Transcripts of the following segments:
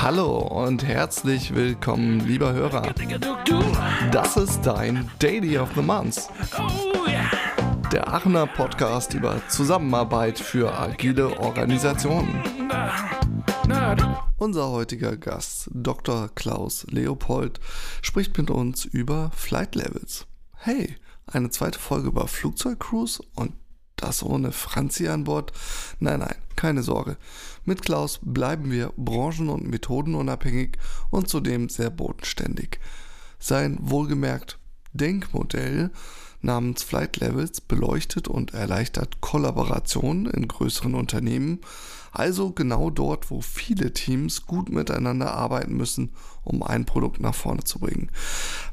Hallo und herzlich willkommen, lieber Hörer. Das ist dein Daily of the Month. Der Aachener Podcast über Zusammenarbeit für agile Organisationen. Unser heutiger Gast, Dr. Klaus Leopold, spricht mit uns über Flight Levels. Hey, eine zweite Folge über Flugzeugcruise und das ohne Franzi an Bord? Nein, nein, keine Sorge. Mit Klaus bleiben wir branchen- und methodenunabhängig und zudem sehr bodenständig. Sein wohlgemerkt Denkmodell namens Flight Levels beleuchtet und erleichtert Kollaborationen in größeren Unternehmen, also genau dort, wo viele Teams gut miteinander arbeiten müssen, um ein Produkt nach vorne zu bringen.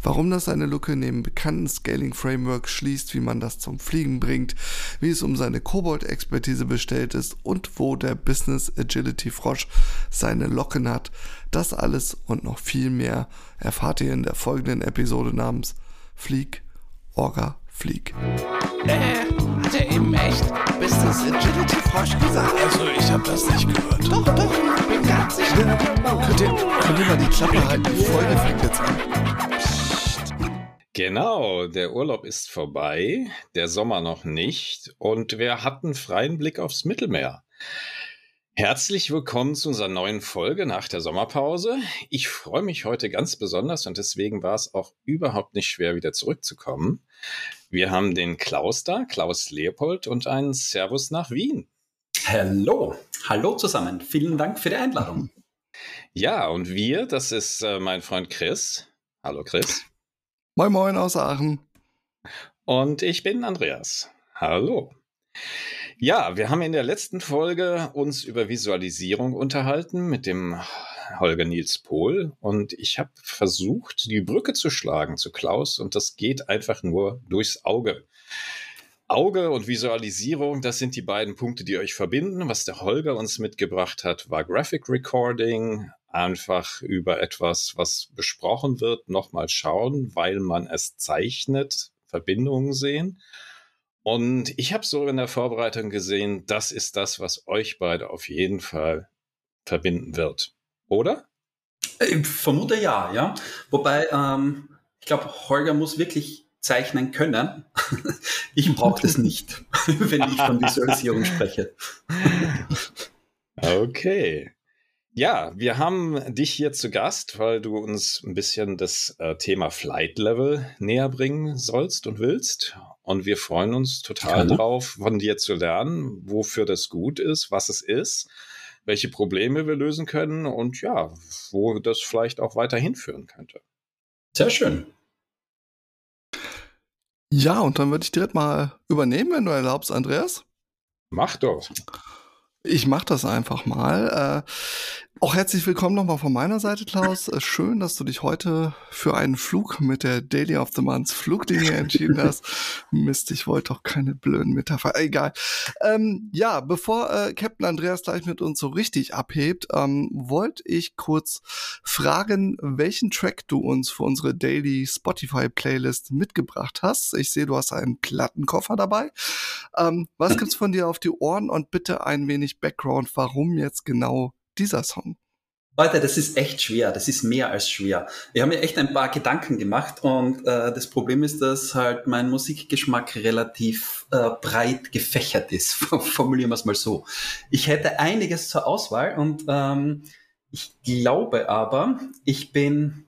Warum das eine Lücke dem bekannten Scaling Framework schließt, wie man das zum Fliegen bringt, wie es um seine Kobold-Expertise bestellt ist und wo der Business Agility Frosch seine Locken hat, das alles und noch viel mehr erfahrt ihr in der folgenden Episode namens Flieg, Orga, Flieg. Äh, hat er eben echt Business Agility Frosch gesagt? Also, ich habe das nicht gehört. Doch, doch, bin ganz sicher. Könnt ihr, könnt ihr mal die Klappe halten? Die Folge fängt jetzt an. Genau, der Urlaub ist vorbei, der Sommer noch nicht und wir hatten freien Blick aufs Mittelmeer. Herzlich willkommen zu unserer neuen Folge nach der Sommerpause. Ich freue mich heute ganz besonders und deswegen war es auch überhaupt nicht schwer, wieder zurückzukommen. Wir haben den Klaus da, Klaus Leopold und einen Servus nach Wien. Hallo, hallo zusammen. Vielen Dank für die Einladung. Ja, und wir, das ist äh, mein Freund Chris. Hallo Chris. Moin Moin aus Aachen. Und ich bin Andreas. Hallo. Ja, wir haben in der letzten Folge uns über Visualisierung unterhalten mit dem Holger Nils Pohl und ich habe versucht, die Brücke zu schlagen zu Klaus und das geht einfach nur durchs Auge. Auge und Visualisierung, das sind die beiden Punkte, die euch verbinden. Was der Holger uns mitgebracht hat, war Graphic Recording, einfach über etwas, was besprochen wird, nochmal schauen, weil man es zeichnet, Verbindungen sehen. Und ich habe so in der Vorbereitung gesehen, das ist das, was euch beide auf jeden Fall verbinden wird. Oder? Ich vermute ja, ja. Wobei, ähm, ich glaube, Holger muss wirklich zeichnen können. ich brauche das nicht, wenn ich von Visualisierung spreche. Okay. Ja, wir haben dich hier zu Gast, weil du uns ein bisschen das äh, Thema Flight Level näher bringen sollst und willst. Und wir freuen uns total Gerne. drauf, von dir zu lernen, wofür das gut ist, was es ist, welche Probleme wir lösen können und ja, wo das vielleicht auch weiter hinführen könnte. Sehr schön. Ja, und dann würde ich direkt mal übernehmen, wenn du erlaubst, Andreas. Mach doch. Ich mache das einfach mal. Äh, auch herzlich willkommen nochmal von meiner Seite, Klaus. Äh, schön, dass du dich heute für einen Flug mit der Daily of the Month Fluglinie entschieden hast. Mist, ich wollte doch keine blöden Metapher. Egal. Ähm, ja, bevor äh, Captain Andreas gleich mit uns so richtig abhebt, ähm, wollte ich kurz fragen, welchen Track du uns für unsere Daily Spotify Playlist mitgebracht hast. Ich sehe, du hast einen Plattenkoffer dabei. Ähm, was gibt's von dir auf die Ohren und bitte ein wenig Background, warum jetzt genau dieser Song? Leute, das ist echt schwer. Das ist mehr als schwer. Ich habe mir echt ein paar Gedanken gemacht und äh, das Problem ist, dass halt mein Musikgeschmack relativ äh, breit gefächert ist. Formulieren wir es mal so. Ich hätte einiges zur Auswahl und ähm, ich glaube aber, ich bin,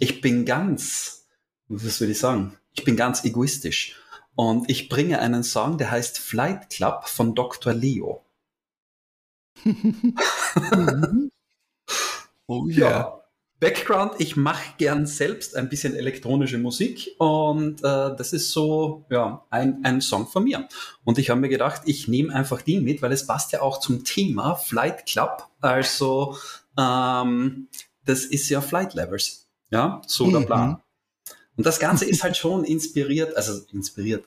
ich bin ganz, was würde ich sagen? Ich bin ganz egoistisch. Und ich bringe einen Song, der heißt Flight Club von Dr. Leo. Oh Ja. Background, ich mache gern selbst ein bisschen elektronische Musik und äh, das ist so ja, ein, ein Song von mir. Und ich habe mir gedacht, ich nehme einfach die mit, weil es passt ja auch zum Thema Flight Club. Also ähm, das ist ja Flight Levels. Ja, so der Mhm. Plan. Und das Ganze ist halt schon inspiriert, also inspiriert.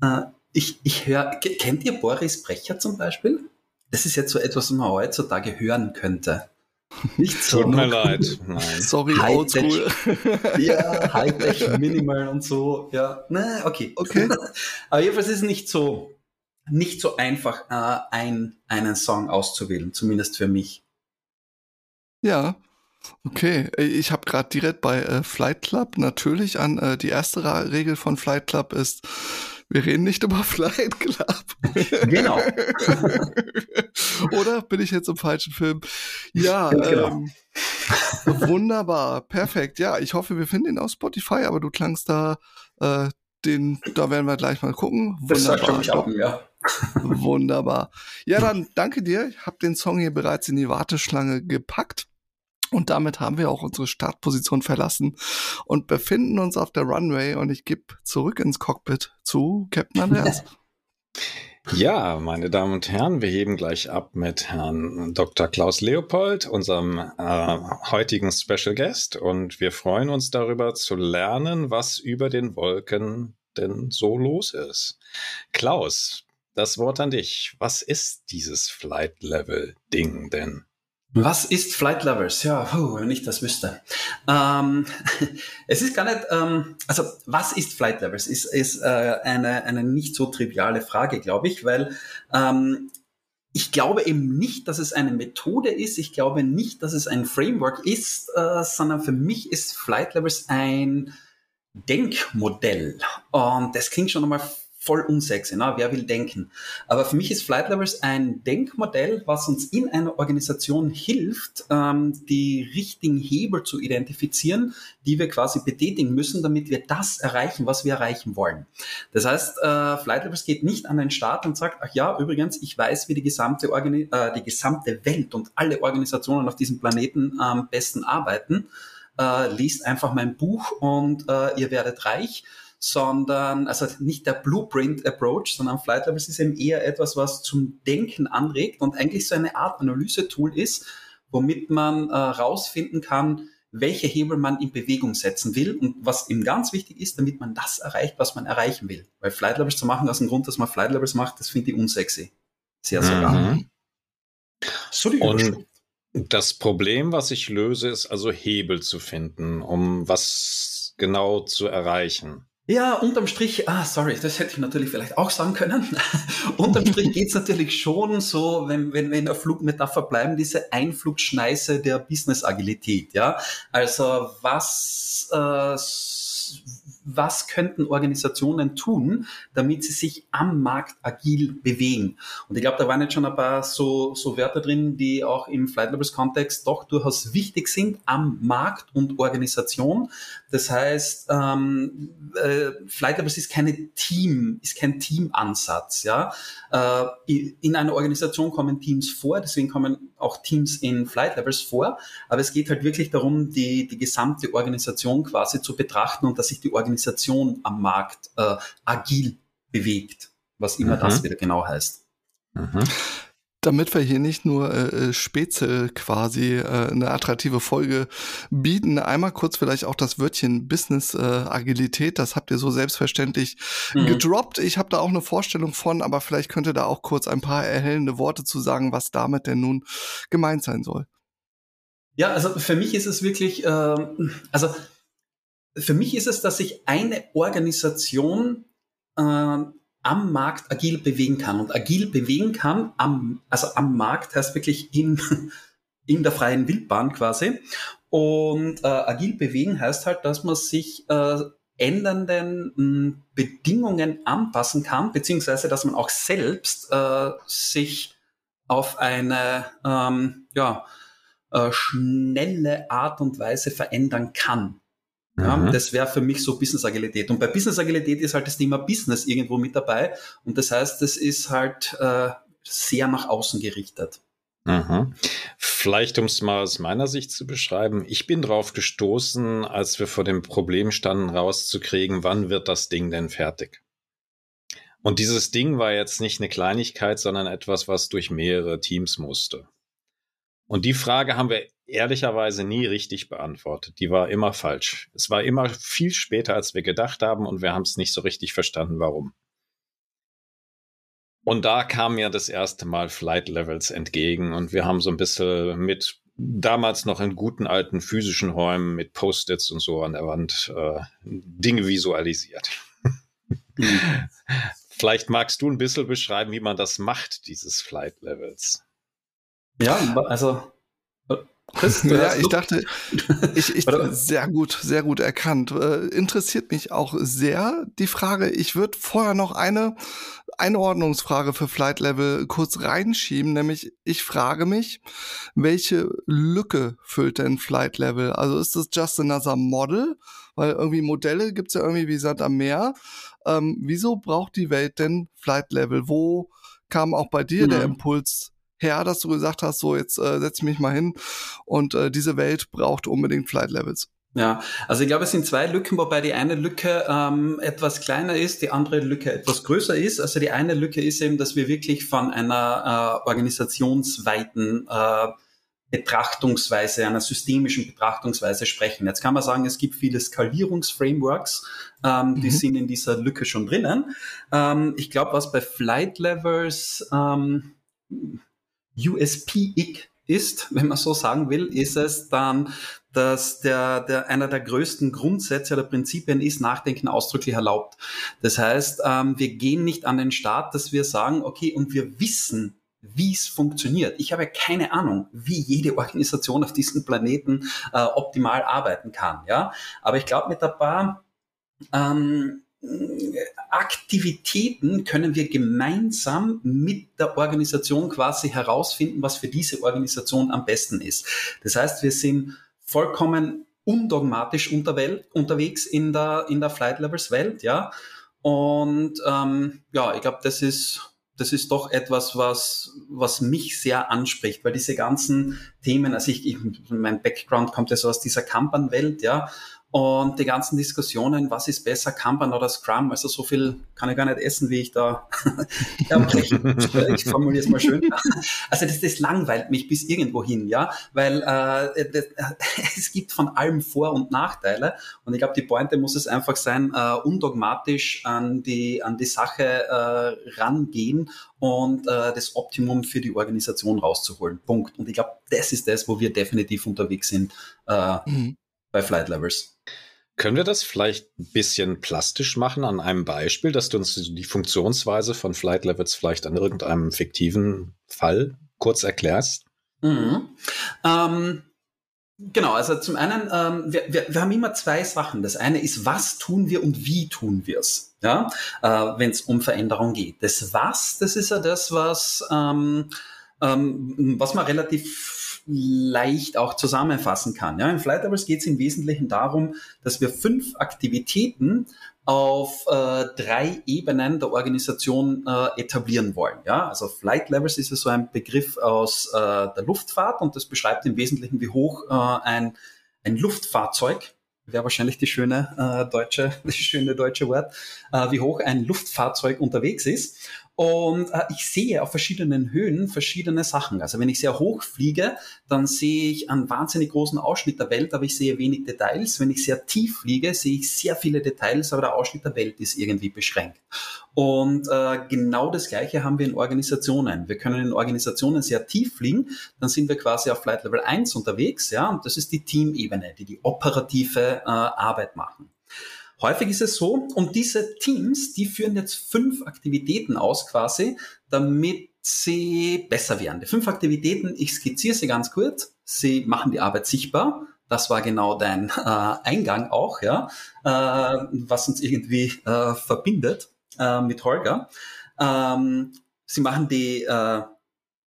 Äh, ich ich höre, kennt ihr Boris Brecher zum Beispiel? Das ist jetzt so etwas, was man heutzutage hören könnte. Nicht so. Tut mir leid. Nein. Sorry, oldschool. Ja, Hightech, Minimal und so. Ja, na, okay. Okay. Aber jedenfalls ist es nicht so, nicht so einfach, äh, ein, einen Song auszuwählen, zumindest für mich. Ja, okay. Ich habe gerade direkt bei äh, Flight Club natürlich an äh, die erste Regel von Flight Club ist, wir reden nicht über Flight Club. Genau. Oder bin ich jetzt im falschen Film? Ja, Genau. ähm, wunderbar, perfekt. Ja, ich hoffe, wir finden ihn auf Spotify, aber du klangst da, äh, den, da werden wir gleich mal gucken. Das Wunderbar. mich auch, ja. Wunderbar. Ja, dann danke dir. Ich habe den Song hier bereits in die Warteschlange gepackt. Und damit haben wir auch unsere Startposition verlassen und befinden uns auf der Runway. Und ich gebe zurück ins Cockpit zu Captain Andreas. Ja, meine Damen und Herren, wir heben gleich ab mit Herrn Dr. Klaus Leopold, unserem äh, heutigen Special Guest. Und wir freuen uns darüber zu lernen, was über den Wolken denn so los ist. Klaus, das Wort an dich. Was ist dieses Flight Level Ding denn? Was ist Flight Lovers? Ja, puh, wenn ich das wüsste. Ähm, es ist gar nicht, ähm, also was ist Flight Lovers? Ist, ist äh, eine, eine nicht so triviale Frage, glaube ich, weil ähm, ich glaube eben nicht, dass es eine Methode ist. Ich glaube nicht, dass es ein Framework ist, äh, sondern für mich ist Flight Lovers ein Denkmodell. Und das klingt schon einmal voll unsexy, ne? wer will denken. Aber für mich ist Flight Levels ein Denkmodell, was uns in einer Organisation hilft, ähm, die richtigen Hebel zu identifizieren, die wir quasi betätigen müssen, damit wir das erreichen, was wir erreichen wollen. Das heißt, äh, Flight Levels geht nicht an den Start und sagt, ach ja, übrigens, ich weiß, wie die gesamte, Organi äh, die gesamte Welt und alle Organisationen auf diesem Planeten am besten arbeiten. Äh, liest einfach mein Buch und äh, ihr werdet reich sondern also nicht der Blueprint Approach, sondern Flight Levels ist eben eher etwas, was zum Denken anregt und eigentlich so eine Art Analysetool ist, womit man äh, rausfinden kann, welche Hebel man in Bewegung setzen will und was ihm ganz wichtig ist, damit man das erreicht, was man erreichen will. Weil Flight Levels zu machen aus dem Grund, dass man Flight Levels macht, das finde ich unsexy. Sehr sogar. Mhm. So die Und das Problem, was ich löse, ist also Hebel zu finden, um was genau zu erreichen. Ja, unterm Strich, ah, sorry, das hätte ich natürlich vielleicht auch sagen können. unterm Strich geht's natürlich schon so, wenn, wenn wir in der Flugmetapher bleiben, diese Einflugschneise der Business-Agilität, ja. Also was, äh, was könnten Organisationen tun, damit sie sich am Markt agil bewegen? Und ich glaube, da waren jetzt schon ein paar so, so Wörter drin, die auch im Flight Levels Kontext doch durchaus wichtig sind am Markt und Organisation. Das heißt, ähm, äh, Flight Levels ist keine Team, ist kein Teamansatz, ja. Äh, in einer Organisation kommen Teams vor, deswegen kommen auch Teams in Flight Levels vor. Aber es geht halt wirklich darum, die, die gesamte Organisation quasi zu betrachten und dass sich die Organisation am Markt äh, agil bewegt, was immer Mhm. das wieder genau heißt. Mhm. Damit wir hier nicht nur äh, äh, Spätzle quasi äh, eine attraktive Folge bieten, einmal kurz vielleicht auch das Wörtchen Business äh, Agilität, das habt ihr so selbstverständlich Mhm. gedroppt. Ich habe da auch eine Vorstellung von, aber vielleicht könnt ihr da auch kurz ein paar erhellende Worte zu sagen, was damit denn nun gemeint sein soll. Ja, also für mich ist es wirklich, ähm, also für mich ist es, dass sich eine Organisation ähm, am Markt agil bewegen kann. Und agil bewegen kann, am, also am Markt heißt wirklich in, in der freien Wildbahn quasi. Und äh, agil bewegen heißt halt, dass man sich äh, ändernden mh, Bedingungen anpassen kann, beziehungsweise dass man auch selbst äh, sich auf eine ähm, ja, äh, schnelle Art und Weise verändern kann. Ja, Mhm. Das wäre für mich so Business Agilität. Und bei Business Agilität ist halt das Thema Business irgendwo mit dabei. Und das heißt, das ist halt äh, sehr nach außen gerichtet. Mhm. Vielleicht, um es mal aus meiner Sicht zu beschreiben, ich bin drauf gestoßen, als wir vor dem Problem standen, rauszukriegen, wann wird das Ding denn fertig? Und dieses Ding war jetzt nicht eine Kleinigkeit, sondern etwas, was durch mehrere Teams musste. Und die Frage haben wir ehrlicherweise nie richtig beantwortet. Die war immer falsch. Es war immer viel später, als wir gedacht haben, und wir haben es nicht so richtig verstanden, warum. Und da kam mir das erste Mal Flight Levels entgegen und wir haben so ein bisschen mit damals noch in guten alten physischen Räumen mit Post-its und so an der Wand äh, Dinge visualisiert. Vielleicht magst du ein bisschen beschreiben, wie man das macht, dieses Flight Levels. Ja, also Chris, ja, ich dachte, ich, ich sehr gut, sehr gut erkannt. Äh, interessiert mich auch sehr die Frage. Ich würde vorher noch eine Einordnungsfrage für Flight Level kurz reinschieben, nämlich ich frage mich, welche Lücke füllt denn Flight Level? Also ist das just another model? Weil irgendwie Modelle gibt's ja irgendwie wie Sand am Meer. Ähm, wieso braucht die Welt denn Flight Level? Wo kam auch bei dir mhm. der Impuls her, dass du gesagt hast, so jetzt äh, setz mich mal hin und äh, diese Welt braucht unbedingt Flight Levels. Ja, also ich glaube, es sind zwei Lücken, wobei die eine Lücke ähm, etwas kleiner ist, die andere Lücke etwas größer ist. Also die eine Lücke ist eben, dass wir wirklich von einer äh, organisationsweiten äh, Betrachtungsweise, einer systemischen Betrachtungsweise sprechen. Jetzt kann man sagen, es gibt viele Skalierungsframeworks, ähm, die mhm. sind in dieser Lücke schon drinnen. Ähm, ich glaube, was bei Flight Levels ähm, USP ist, wenn man so sagen will, ist es dann, dass der, der einer der größten Grundsätze oder Prinzipien ist, Nachdenken ausdrücklich erlaubt. Das heißt, ähm, wir gehen nicht an den Start, dass wir sagen, okay, und wir wissen, wie es funktioniert. Ich habe keine Ahnung, wie jede Organisation auf diesem Planeten äh, optimal arbeiten kann. Ja, aber ich glaube, mit ein paar ähm, Aktivitäten können wir gemeinsam mit der Organisation quasi herausfinden, was für diese Organisation am besten ist. Das heißt, wir sind vollkommen undogmatisch unterwegs in der, in der Flight Levels Welt, ja. Und ähm, ja, ich glaube, das ist, das ist doch etwas, was, was mich sehr anspricht, weil diese ganzen Themen, also ich, ich mein Background kommt ja so aus dieser Kanban-Welt, ja, und die ganzen Diskussionen, was ist besser, Kanban oder Scrum, also so viel kann ich gar nicht essen, wie ich da erbrechen. ich formuliere es mal schön. Also das, das langweilt mich bis irgendwo hin, ja, weil äh, das, es gibt von allem Vor- und Nachteile und ich glaube, die Pointe muss es einfach sein, äh, undogmatisch an die, an die Sache äh, rangehen und äh, das Optimum für die Organisation rauszuholen. Punkt. Und ich glaube, das ist das, wo wir definitiv unterwegs sind äh, mhm. Bei Flight Levels. Können wir das vielleicht ein bisschen plastisch machen an einem Beispiel, dass du uns die Funktionsweise von Flight Levels vielleicht an irgendeinem fiktiven Fall kurz erklärst? Mhm. Ähm, genau, also zum einen, ähm, wir, wir, wir haben immer zwei Sachen. Das eine ist, was tun wir und wie tun wir es, ja, äh, wenn es um Veränderung geht. Das Was, das ist ja das, was, ähm, ähm was man relativ leicht auch zusammenfassen kann. Ja, in Flight Levels geht es im Wesentlichen darum, dass wir fünf Aktivitäten auf äh, drei Ebenen der Organisation äh, etablieren wollen. Ja, also Flight Levels ist ja so ein Begriff aus äh, der Luftfahrt und das beschreibt im Wesentlichen, wie hoch äh, ein, ein Luftfahrzeug wäre wahrscheinlich die schöne äh, deutsche, das schöne deutsche Wort, äh, wie hoch ein Luftfahrzeug unterwegs ist. Und äh, ich sehe auf verschiedenen Höhen verschiedene Sachen. Also wenn ich sehr hoch fliege, dann sehe ich einen wahnsinnig großen Ausschnitt der Welt, aber ich sehe wenig Details. Wenn ich sehr tief fliege, sehe ich sehr viele Details, aber der Ausschnitt der Welt ist irgendwie beschränkt. Und äh, genau das Gleiche haben wir in Organisationen. Wir können in Organisationen sehr tief fliegen, dann sind wir quasi auf Flight Level 1 unterwegs, ja, und das ist die Teamebene, die die operative äh, Arbeit machen. Häufig ist es so, und diese Teams, die führen jetzt fünf Aktivitäten aus quasi, damit sie besser werden. Die fünf Aktivitäten, ich skizziere sie ganz kurz. Sie machen die Arbeit sichtbar. Das war genau dein äh, Eingang auch, ja, äh, was uns irgendwie äh, verbindet äh, mit Holger. Ähm, sie machen die äh,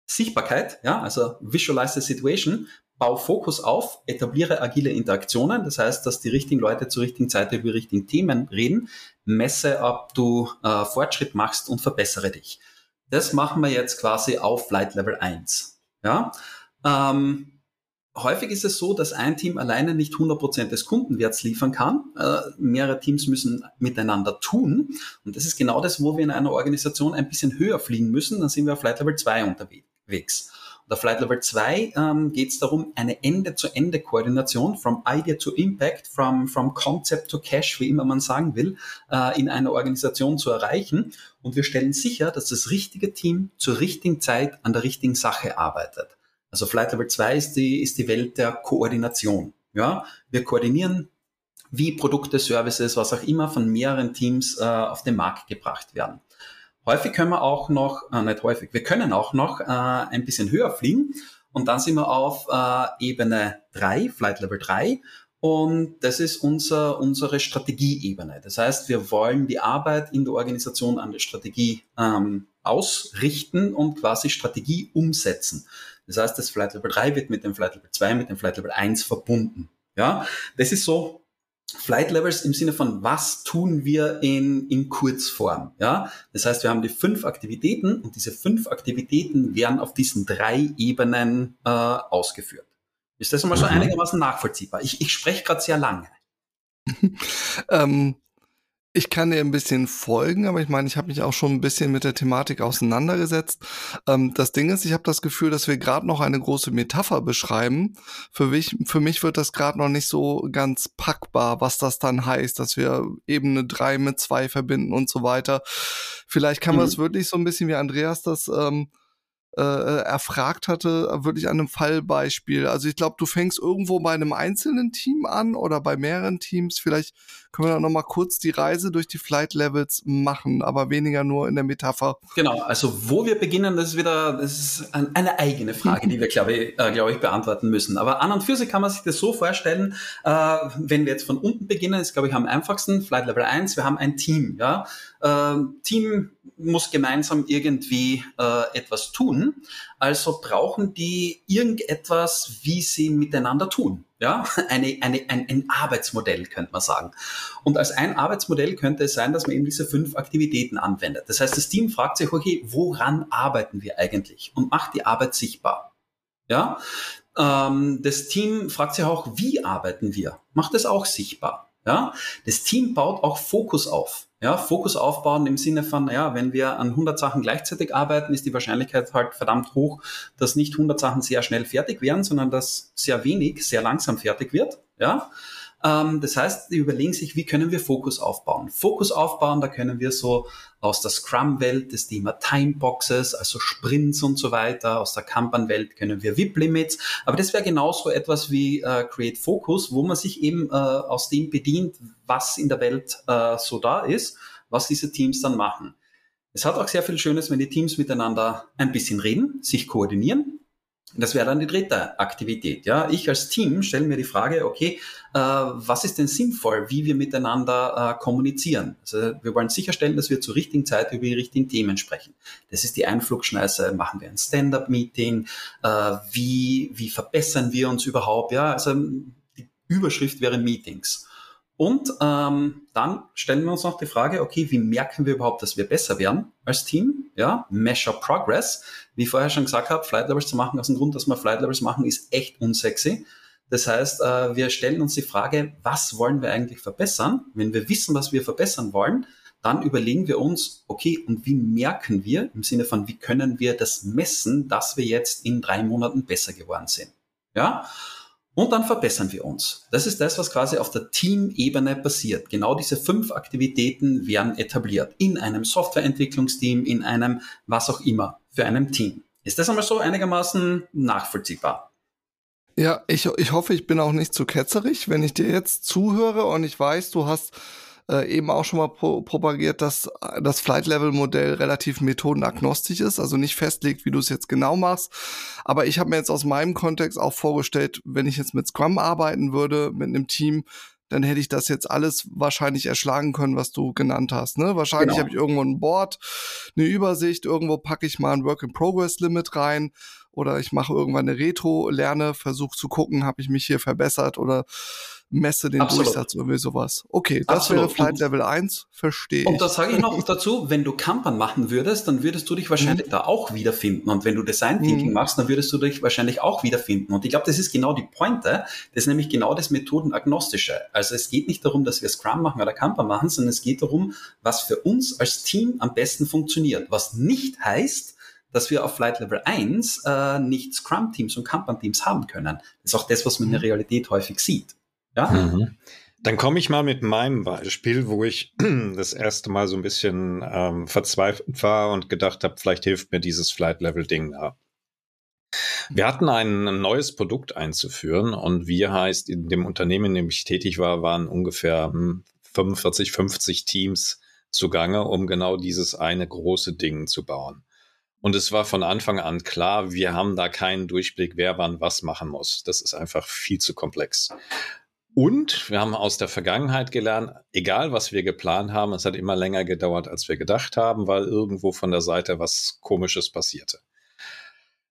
Sichtbarkeit, ja, also visualize the situation, bau Fokus auf, etabliere agile Interaktionen, das heißt, dass die richtigen Leute zur richtigen Zeit über die richtigen Themen reden, messe, ob du äh, Fortschritt machst und verbessere dich. Das machen wir jetzt quasi auf Flight Level 1. Ja? Ähm, häufig ist es so, dass ein Team alleine nicht 100% des Kundenwerts liefern kann. Äh, mehrere Teams müssen miteinander tun. Und das ist genau das, wo wir in einer Organisation ein bisschen höher fliegen müssen. Dann sind wir auf Flight Level 2 unterwegs. Bei Flight Level 2 ähm, geht es darum, eine Ende-zu-Ende-Koordination, from Idea to Impact, from, from Concept to Cash, wie immer man sagen will, äh, in einer Organisation zu erreichen. Und wir stellen sicher, dass das richtige Team zur richtigen Zeit an der richtigen Sache arbeitet. Also Flight Level 2 ist die, ist die Welt der Koordination. Ja, wir koordinieren wie Produkte, Services, was auch immer von mehreren Teams äh, auf den Markt gebracht werden. Häufig können wir auch noch, äh, nicht häufig, wir können auch noch äh, ein bisschen höher fliegen und dann sind wir auf äh, Ebene 3, Flight Level 3 und das ist unser, unsere Strategieebene. Das heißt, wir wollen die Arbeit in der Organisation an der Strategie ähm, ausrichten und quasi Strategie umsetzen. Das heißt, das Flight Level 3 wird mit dem Flight Level 2, mit dem Flight Level 1 verbunden. Ja, das ist so Flight Levels im Sinne von, was tun wir in, in Kurzform? Ja, das heißt, wir haben die fünf Aktivitäten und diese fünf Aktivitäten werden auf diesen drei Ebenen äh, ausgeführt. Ist das einmal so mhm. einigermaßen nachvollziehbar? Ich, ich spreche gerade sehr lange. ähm, ich kann dir ein bisschen folgen, aber ich meine, ich habe mich auch schon ein bisschen mit der Thematik auseinandergesetzt. Ähm, das Ding ist, ich habe das Gefühl, dass wir gerade noch eine große Metapher beschreiben. Für mich, für mich wird das gerade noch nicht so ganz packbar, was das dann heißt, dass wir Ebene drei mit zwei verbinden und so weiter. Vielleicht kann man es mhm. wirklich so ein bisschen wie Andreas das ähm, äh, äh, erfragt hatte, wirklich an einem Fallbeispiel. Also ich glaube, du fängst irgendwo bei einem einzelnen Team an oder bei mehreren Teams. Vielleicht können wir da nochmal kurz die Reise durch die Flight Levels machen, aber weniger nur in der Metapher. Genau, also wo wir beginnen, das ist wieder das ist eine eigene Frage, die wir, glaube ich, äh, glaube ich, beantworten müssen. Aber an und für sich kann man sich das so vorstellen, äh, wenn wir jetzt von unten beginnen, ist, glaube ich, am einfachsten, Flight Level 1, wir haben ein Team, ja. Äh, Team muss gemeinsam irgendwie äh, etwas tun. Also brauchen die irgendetwas, wie sie miteinander tun. Ja, eine, eine, ein, ein Arbeitsmodell könnte man sagen. Und als ein Arbeitsmodell könnte es sein, dass man eben diese fünf Aktivitäten anwendet. Das heißt, das Team fragt sich, okay, woran arbeiten wir eigentlich? Und macht die Arbeit sichtbar. Ja, ähm, das Team fragt sich auch, wie arbeiten wir? Macht es auch sichtbar. Ja, das Team baut auch Fokus auf. Ja, Fokus aufbauen im Sinne von, ja, wenn wir an 100 Sachen gleichzeitig arbeiten, ist die Wahrscheinlichkeit halt verdammt hoch, dass nicht 100 Sachen sehr schnell fertig werden, sondern dass sehr wenig sehr langsam fertig wird. Ja, ähm, das heißt, die überlegen sich, wie können wir Fokus aufbauen? Fokus aufbauen, da können wir so aus der Scrum-Welt das Thema Timeboxes, also Sprints und so weiter, aus der Kanban-Welt können wir VIP-Limits, aber das wäre genauso etwas wie äh, Create Focus, wo man sich eben äh, aus dem bedient, was in der Welt äh, so da ist, was diese Teams dann machen. Es hat auch sehr viel Schönes, wenn die Teams miteinander ein bisschen reden, sich koordinieren, das wäre dann die dritte Aktivität. Ja, ich als Team stelle mir die Frage: Okay, äh, was ist denn sinnvoll, wie wir miteinander äh, kommunizieren? Also wir wollen sicherstellen, dass wir zur richtigen Zeit über die richtigen Themen sprechen. Das ist die Einflugschneise. Machen wir ein Stand-up-Meeting? Äh, wie wie verbessern wir uns überhaupt? Ja, also die Überschrift wäre Meetings. Und ähm, dann stellen wir uns noch die Frage, okay, wie merken wir überhaupt, dass wir besser werden als Team? Ja, Measure Progress. Wie ich vorher schon gesagt habe, Flight Levels zu machen, aus dem Grund, dass wir Flight Levels machen, ist echt unsexy. Das heißt, äh, wir stellen uns die Frage, was wollen wir eigentlich verbessern? Wenn wir wissen, was wir verbessern wollen, dann überlegen wir uns, okay, und wie merken wir im Sinne von, wie können wir das messen, dass wir jetzt in drei Monaten besser geworden sind? Ja, und dann verbessern wir uns. Das ist das, was quasi auf der Teamebene passiert. Genau diese fünf Aktivitäten werden etabliert. In einem Softwareentwicklungsteam, in einem was auch immer, für einem Team. Ist das einmal so einigermaßen nachvollziehbar? Ja, ich, ich hoffe, ich bin auch nicht zu ketzerig, wenn ich dir jetzt zuhöre und ich weiß, du hast äh, eben auch schon mal pro propagiert, dass äh, das Flight-Level-Modell relativ methodenagnostisch ist, also nicht festlegt, wie du es jetzt genau machst. Aber ich habe mir jetzt aus meinem Kontext auch vorgestellt, wenn ich jetzt mit Scrum arbeiten würde, mit einem Team, dann hätte ich das jetzt alles wahrscheinlich erschlagen können, was du genannt hast. Ne? Wahrscheinlich genau. habe ich irgendwo ein Board, eine Übersicht, irgendwo packe ich mal ein Work-in-Progress-Limit rein oder ich mache irgendwann eine Retro, lerne, versuche zu gucken, habe ich mich hier verbessert oder messe den Absolut. Durchsatz oder sowas. Okay, das Absolut. wäre Flight Level 1, verstehe ich. Und da sage ich noch dazu, wenn du Kanban machen würdest, dann würdest du dich wahrscheinlich mhm. da auch wiederfinden. Und wenn du Design Thinking mhm. machst, dann würdest du dich wahrscheinlich auch wiederfinden. Und ich glaube, das ist genau die Pointe. Das ist nämlich genau das Methodenagnostische. Also es geht nicht darum, dass wir Scrum machen oder Kanban machen, sondern es geht darum, was für uns als Team am besten funktioniert. Was nicht heißt, dass wir auf Flight Level 1 äh, nicht Scrum-Teams und Kanban-Teams haben können. Das ist auch das, was man in der mhm. Realität häufig sieht. Ja? Mhm. Dann komme ich mal mit meinem Beispiel, wo ich das erste Mal so ein bisschen ähm, verzweifelt war und gedacht habe, vielleicht hilft mir dieses Flight-Level-Ding da. Wir hatten ein neues Produkt einzuführen und wir heißt, in dem Unternehmen, in dem ich tätig war, waren ungefähr 45, hm, 50 Teams zugange, um genau dieses eine große Ding zu bauen. Und es war von Anfang an klar, wir haben da keinen Durchblick, wer wann was machen muss. Das ist einfach viel zu komplex. Und wir haben aus der Vergangenheit gelernt, egal was wir geplant haben, es hat immer länger gedauert, als wir gedacht haben, weil irgendwo von der Seite was Komisches passierte.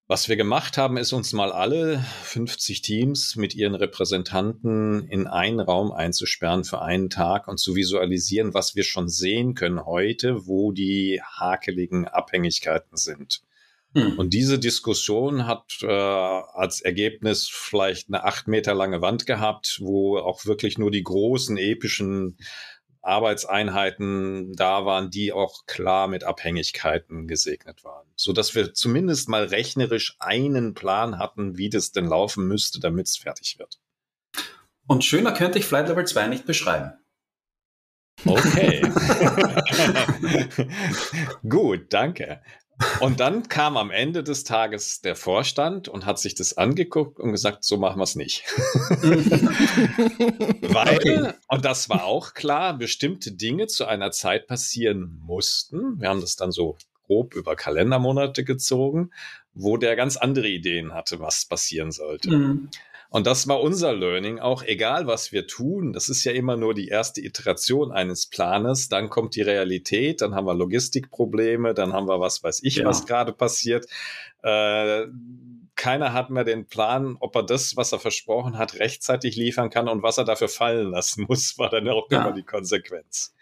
Was wir gemacht haben, ist uns mal alle 50 Teams mit ihren Repräsentanten in einen Raum einzusperren für einen Tag und zu visualisieren, was wir schon sehen können heute, wo die hakeligen Abhängigkeiten sind. Hm. Und diese Diskussion hat äh, als Ergebnis vielleicht eine acht Meter lange Wand gehabt, wo auch wirklich nur die großen epischen Arbeitseinheiten da waren, die auch klar mit Abhängigkeiten gesegnet waren, so dass wir zumindest mal rechnerisch einen Plan hatten, wie das denn laufen müsste, damit es fertig wird. Und schöner könnte ich Flight Level 2 nicht beschreiben. Okay. Gut, danke. Und dann kam am Ende des Tages der Vorstand und hat sich das angeguckt und gesagt, so machen wir es nicht. Weil, okay. und das war auch klar, bestimmte Dinge zu einer Zeit passieren mussten. Wir haben das dann so grob über Kalendermonate gezogen, wo der ganz andere Ideen hatte, was passieren sollte. Mhm. Und das war unser Learning auch, egal was wir tun. Das ist ja immer nur die erste Iteration eines Planes. Dann kommt die Realität, dann haben wir Logistikprobleme, dann haben wir was weiß ich, ja. was gerade passiert. Äh, keiner hat mehr den Plan, ob er das, was er versprochen hat, rechtzeitig liefern kann und was er dafür fallen lassen muss, war dann auch ja. immer die Konsequenz.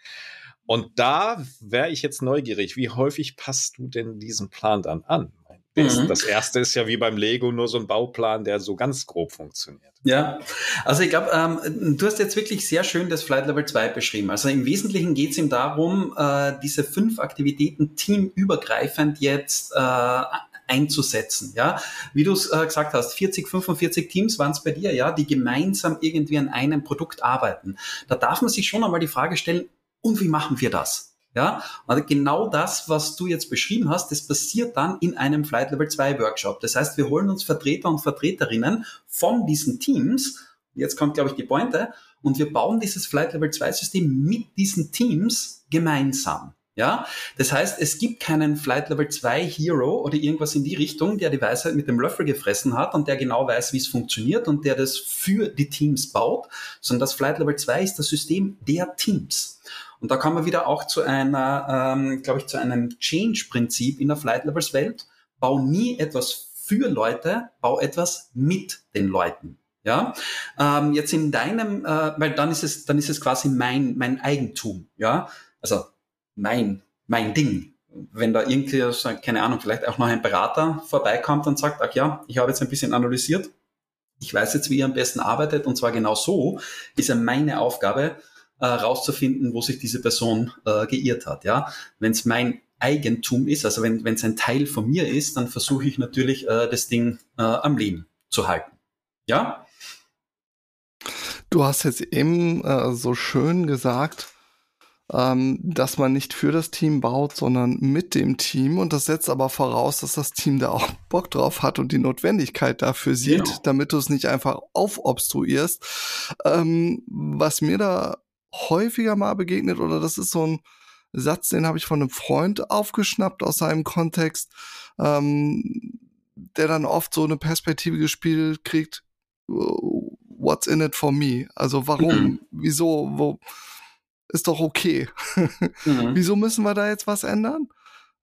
Und da wäre ich jetzt neugierig, wie häufig passt du denn diesen Plan dann an? Mhm. Das erste ist ja wie beim Lego nur so ein Bauplan, der so ganz grob funktioniert. Ja, also ich glaube, ähm, du hast jetzt wirklich sehr schön das Flight Level 2 beschrieben. Also im Wesentlichen geht es ihm darum, äh, diese fünf Aktivitäten teamübergreifend jetzt äh, einzusetzen. Ja, wie du es äh, gesagt hast, 40, 45 Teams waren es bei dir, ja, die gemeinsam irgendwie an einem Produkt arbeiten. Da darf man sich schon einmal die Frage stellen, und wie machen wir das? Ja, also genau das, was du jetzt beschrieben hast, das passiert dann in einem Flight Level 2 Workshop. Das heißt, wir holen uns Vertreter und Vertreterinnen von diesen Teams. Jetzt kommt, glaube ich, die Pointe. Und wir bauen dieses Flight Level 2 System mit diesen Teams gemeinsam. Ja, das heißt, es gibt keinen Flight Level 2 Hero oder irgendwas in die Richtung, der die Weisheit mit dem Löffel gefressen hat und der genau weiß, wie es funktioniert und der das für die Teams baut, sondern das Flight Level 2 ist das System der Teams. Und da kommen wir wieder auch zu einer, ähm, glaube ich, zu einem Change-Prinzip in der Flight Levels Welt. Bau nie etwas für Leute, bau etwas mit den Leuten. Ja, ähm, jetzt in deinem, äh, weil dann ist es, dann ist es quasi mein, mein Eigentum. Ja, also mein, mein Ding. Wenn da irgendwie, keine Ahnung, vielleicht auch noch ein Berater vorbeikommt und sagt, ach ja, ich habe jetzt ein bisschen analysiert, ich weiß jetzt, wie ihr am besten arbeitet und zwar genau so, ist ja meine Aufgabe, äh, rauszufinden, wo sich diese Person äh, geirrt hat. Ja, wenn es mein Eigentum ist, also wenn es ein Teil von mir ist, dann versuche ich natürlich äh, das Ding äh, am Leben zu halten. Ja. Du hast jetzt eben äh, so schön gesagt, ähm, dass man nicht für das Team baut, sondern mit dem Team. Und das setzt aber voraus, dass das Team da auch Bock drauf hat und die Notwendigkeit dafür sieht, genau. damit du es nicht einfach aufobstruierst. Ähm, was mir da häufiger mal begegnet oder das ist so ein Satz, den habe ich von einem Freund aufgeschnappt aus seinem Kontext, ähm, der dann oft so eine Perspektive gespielt kriegt, what's in it for me? Also warum? Mhm. Wieso? Wo? Ist doch okay. mhm. Wieso müssen wir da jetzt was ändern?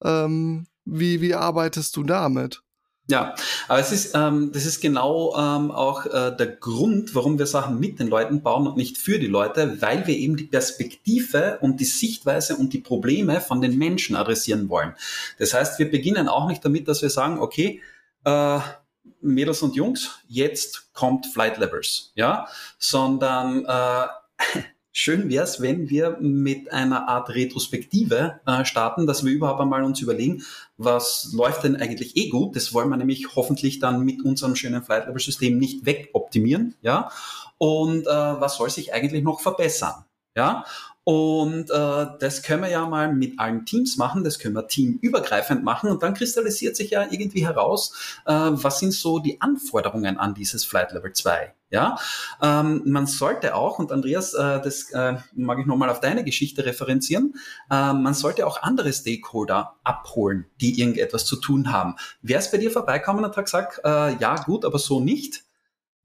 Ähm, wie, wie arbeitest du damit? Ja, aber es ist, ähm, das ist genau ähm, auch äh, der Grund, warum wir Sachen mit den Leuten bauen und nicht für die Leute, weil wir eben die Perspektive und die Sichtweise und die Probleme von den Menschen adressieren wollen. Das heißt, wir beginnen auch nicht damit, dass wir sagen, okay, äh, Mädels und Jungs, jetzt kommt Flight Levels, ja, sondern äh, Schön wäre es, wenn wir mit einer Art Retrospektive äh, starten, dass wir überhaupt einmal uns überlegen, was läuft denn eigentlich eh gut. Das wollen wir nämlich hoffentlich dann mit unserem schönen Flight Level System nicht wegoptimieren, ja. Und äh, was soll sich eigentlich noch verbessern? Ja, Und äh, das können wir ja mal mit allen Teams machen, das können wir teamübergreifend machen und dann kristallisiert sich ja irgendwie heraus, äh, was sind so die Anforderungen an dieses Flight Level 2. Ja, ähm, man sollte auch, und Andreas, äh, das äh, mag ich nochmal auf deine Geschichte referenzieren, äh, man sollte auch andere Stakeholder abholen, die irgendetwas zu tun haben. Wer ist bei dir vorbeikommen und hat gesagt, äh, ja gut, aber so nicht?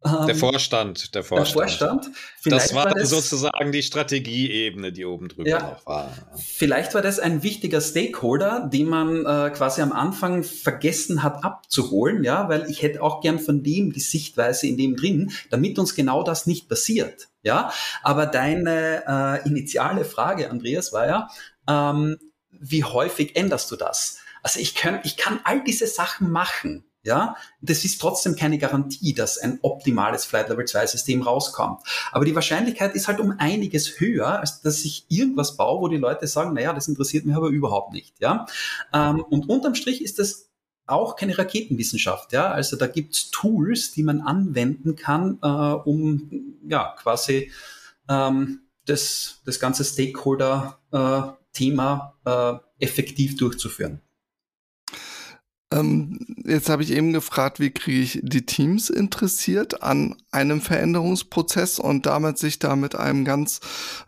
Der ähm, Vorstand, der Vorstand. Der Vorstand. das war, war das, sozusagen die Strategieebene, die oben drüber ja, noch war. Vielleicht war das ein wichtiger Stakeholder, den man äh, quasi am Anfang vergessen hat abzuholen, ja, weil ich hätte auch gern von dem die Sichtweise in dem drin, damit uns genau das nicht passiert, ja. Aber deine äh, initiale Frage, Andreas, war ja, ähm, wie häufig änderst du das? Also ich kann, ich kann all diese Sachen machen, ja, das ist trotzdem keine Garantie, dass ein optimales Flight Level 2 System rauskommt. Aber die Wahrscheinlichkeit ist halt um einiges höher, als dass ich irgendwas baue, wo die Leute sagen, naja, das interessiert mich aber überhaupt nicht, ja. Ähm, und unterm Strich ist das auch keine Raketenwissenschaft, ja. Also da gibt's Tools, die man anwenden kann, äh, um ja quasi ähm, das, das ganze Stakeholder-Thema äh, äh, effektiv durchzuführen. Ähm, jetzt habe ich eben gefragt, wie kriege ich die Teams interessiert an einem Veränderungsprozess und damit sich da mit einem ganz